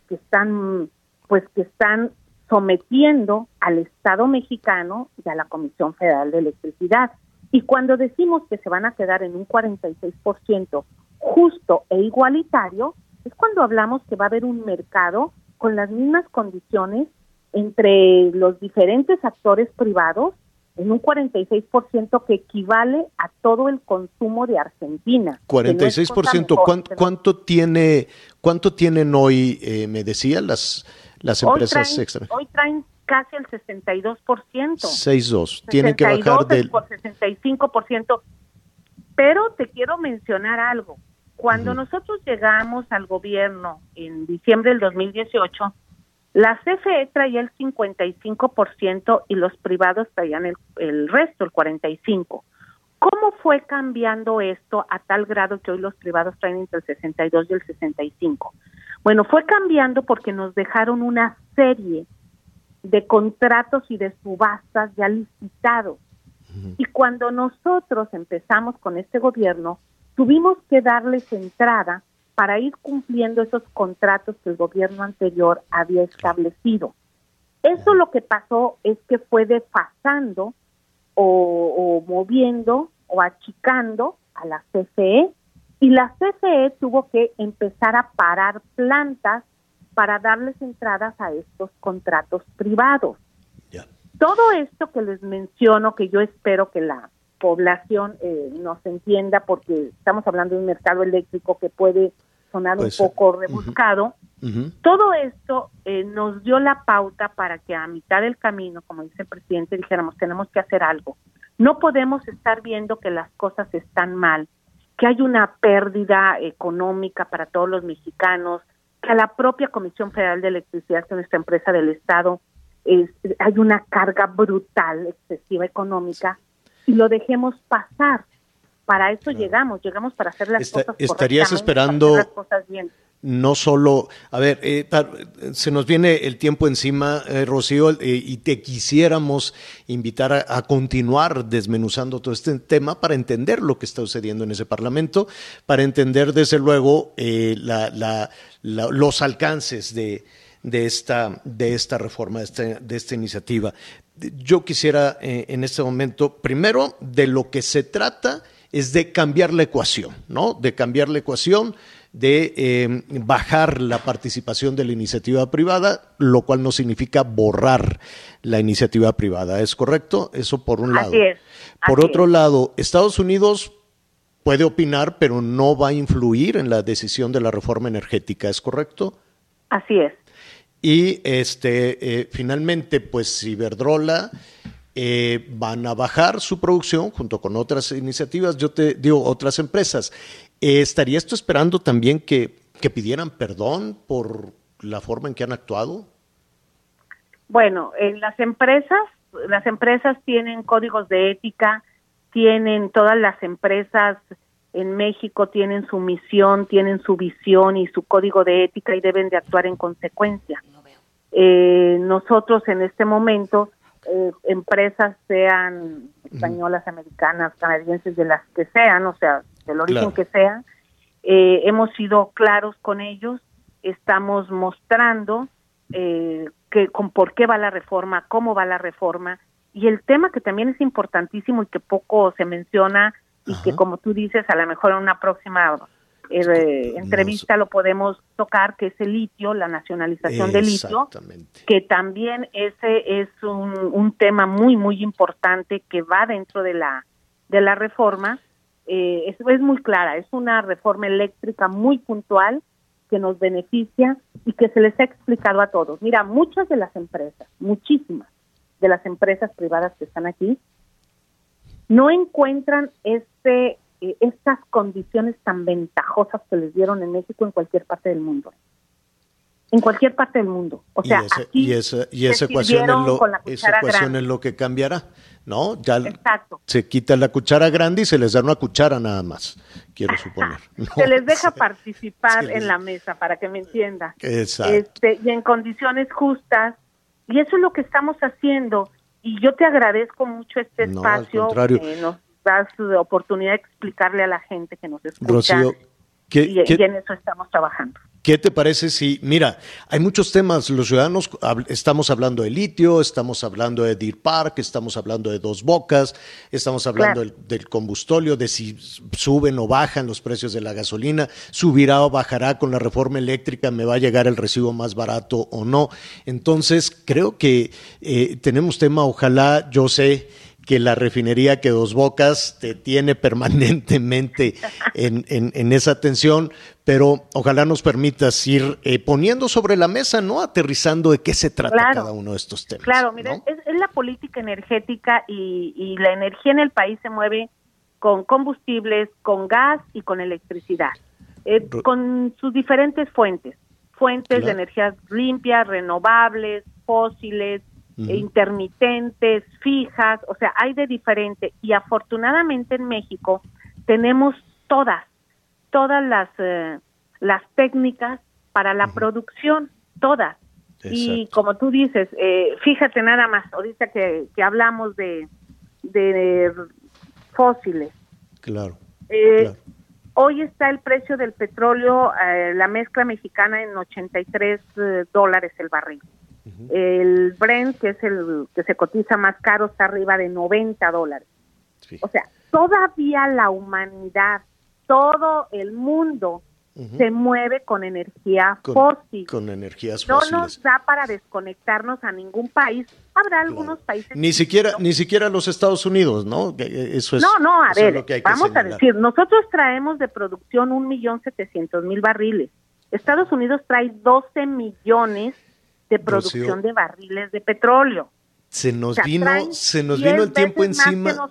que están, pues que están sometiendo al Estado mexicano y a la Comisión Federal de Electricidad. Y cuando decimos que se van a quedar en un 46% justo e igualitario, es cuando hablamos que va a haber un mercado con las mismas condiciones entre los diferentes actores privados en un 46% que equivale a todo el consumo de Argentina. 46%, ¿cuánto, tiene cuánto tienen hoy, eh, me decía, las las empresas extras? Hoy traen casi el 62%. 6.2. Tienen que bajar del... Por 65%. Pero te quiero mencionar algo. Cuando nosotros llegamos al gobierno en diciembre del 2018, la CFE traía el 55% y los privados traían el, el resto, el 45%. ¿Cómo fue cambiando esto a tal grado que hoy los privados traen entre el 62 y el 65? Bueno, fue cambiando porque nos dejaron una serie de contratos y de subastas ya licitados. Y cuando nosotros empezamos con este gobierno, tuvimos que darles entrada para ir cumpliendo esos contratos que el gobierno anterior había establecido. Eso lo que pasó es que fue desfasando o, o moviendo o achicando a la CFE y la CFE tuvo que empezar a parar plantas para darles entradas a estos contratos privados. Todo esto que les menciono, que yo espero que la población eh, nos entienda, porque estamos hablando de un mercado eléctrico que puede sonar un poco rebuscado, todo esto eh, nos dio la pauta para que a mitad del camino, como dice el presidente, dijéramos, tenemos que hacer algo. No podemos estar viendo que las cosas están mal, que hay una pérdida económica para todos los mexicanos, a la propia Comisión Federal de Electricidad, que es nuestra empresa del Estado, es, hay una carga brutal, excesiva económica, y lo dejemos pasar. Para eso llegamos, llegamos para hacer las cosas Estarías esperando no solo, a ver, eh, se nos viene el tiempo encima, eh, Rocío, eh, y te quisiéramos invitar a, continuar desmenuzando todo este tema para entender lo que está sucediendo en ese Parlamento, para entender desde luego los alcances de, esta, de esta reforma, de esta, de esta iniciativa. Yo quisiera en este momento, primero, de lo que se trata es de cambiar la ecuación, ¿no? De cambiar la ecuación de em, bajar la participación de la iniciativa privada, lo cual no significa borrar la iniciativa privada. ¿Es correcto? Eso por un lado. por otro lado, Estados Unidos puede opinar, pero no va a influir en la decisión de la reforma energética. ¿Es correcto? Así es. Y este, eh, finalmente, pues Iberdrola eh, van a bajar su producción junto con otras iniciativas, yo te digo, otras empresas. Eh, ¿Estaría esto esperando también que, pidieran perdón por la forma en que han actuado? Bueno, en las empresas, las empresas tienen códigos de ética, tienen todas las empresas en México tienen su misión, tienen su visión y su código de ética y deben de actuar en consecuencia. Eh, nosotros en este momento, eh, empresas sean españolas, americanas, canadienses, de las que sean, o sea, del origen que sean, eh, hemos sido claros con ellos, estamos mostrando que con por qué va la reforma, cómo va la reforma, y el tema que también es importantísimo y que poco se menciona y que como tú dices, a lo mejor en una próxima eh, entrevista lo podemos tocar, que es el litio, la nacionalización del litio, que también ese es un, tema muy, muy importante que va dentro de la, de la reforma. Eh, es, es muy clara, es una reforma eléctrica muy puntual que nos beneficia y que se les ha explicado a todos. Mira, muchas de las empresas, muchísimas de las empresas privadas que están aquí, no encuentran este eh, estas condiciones tan ventajosas que les dieron en México en cualquier parte del mundo. En cualquier parte del mundo. O sea, y, esa, y esa ecuación, es lo, esa ecuación es lo que cambiará, ¿no? Ya Exacto. se quita la cuchara grande y se les da una cuchara nada más, quiero (laughs) suponer. se les deja (laughs) participar en la mesa, para que me entienda. Exacto. Este, y en condiciones justas, y eso es lo que estamos haciendo. Y yo te agradezco mucho este espacio. que nos das oportunidad de explicarle a la gente que nos escucha. y, en eso estamos trabajando. ¿Qué te parece si, mira, hay muchos temas, los ciudadanos, estamos hablando de litio, estamos hablando de Deer Park, estamos hablando de Dos Bocas, estamos hablando del, del, combustóleo, de si suben o bajan los precios de la gasolina, subirá o bajará con la reforma eléctrica, me va a llegar el recibo más barato o no. Entonces, creo que eh, tenemos tema, ojalá, yo sé, que la refinería que Dos Bocas te tiene permanentemente en, en, esa tensión, pero ojalá nos permitas ir eh, poniendo sobre la mesa, ¿no? Aterrizando de qué se trata cada uno de estos temas. Claro, mira, es, la política energética y, y la energía en el país se mueve con combustibles, con gas y con electricidad, eh, con sus diferentes fuentes, fuentes de energías limpias, renovables, fósiles, intermitentes, fijas, o sea, hay de diferente. Y afortunadamente en México tenemos todas, todas las, eh, las técnicas para la producción, todas. Y como tú dices, eh, fíjate nada más, ahorita que, que hablamos de, de fósiles. Claro, eh, Hoy está el precio del petróleo, la mezcla mexicana en 83 dólares el barril. El Brent, que es el que se cotiza más caro, está arriba de 90 dólares. O sea, todavía la humanidad, todo el mundo se mueve con energía fósil. Con energías fósiles. No nos da para desconectarnos a ningún país. Habrá algunos países. Ni siquiera, ni siquiera los Estados Unidos, ¿no? Eso es. No, no, a ver, vamos a decir, nosotros traemos de producción un millón setecientos mil barriles. Estados Unidos trae 12 millones de producción de barriles de petróleo. Se nos vino, se nos vino el tiempo encima.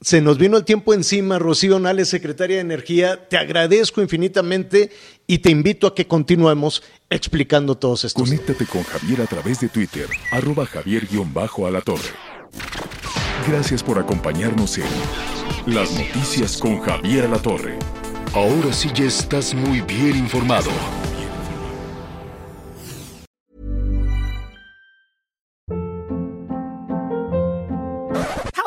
Se nos vino el tiempo encima, Rocío Nales, secretaria de Energía. Te agradezco infinitamente y te invito a que continuemos explicando todos estos. Conéctate con Javier a través de Twitter, arroba javier-alatorre. Gracias por acompañarnos en Las Noticias con Javier Alatorre. Ahora sí ya estás muy bien informado.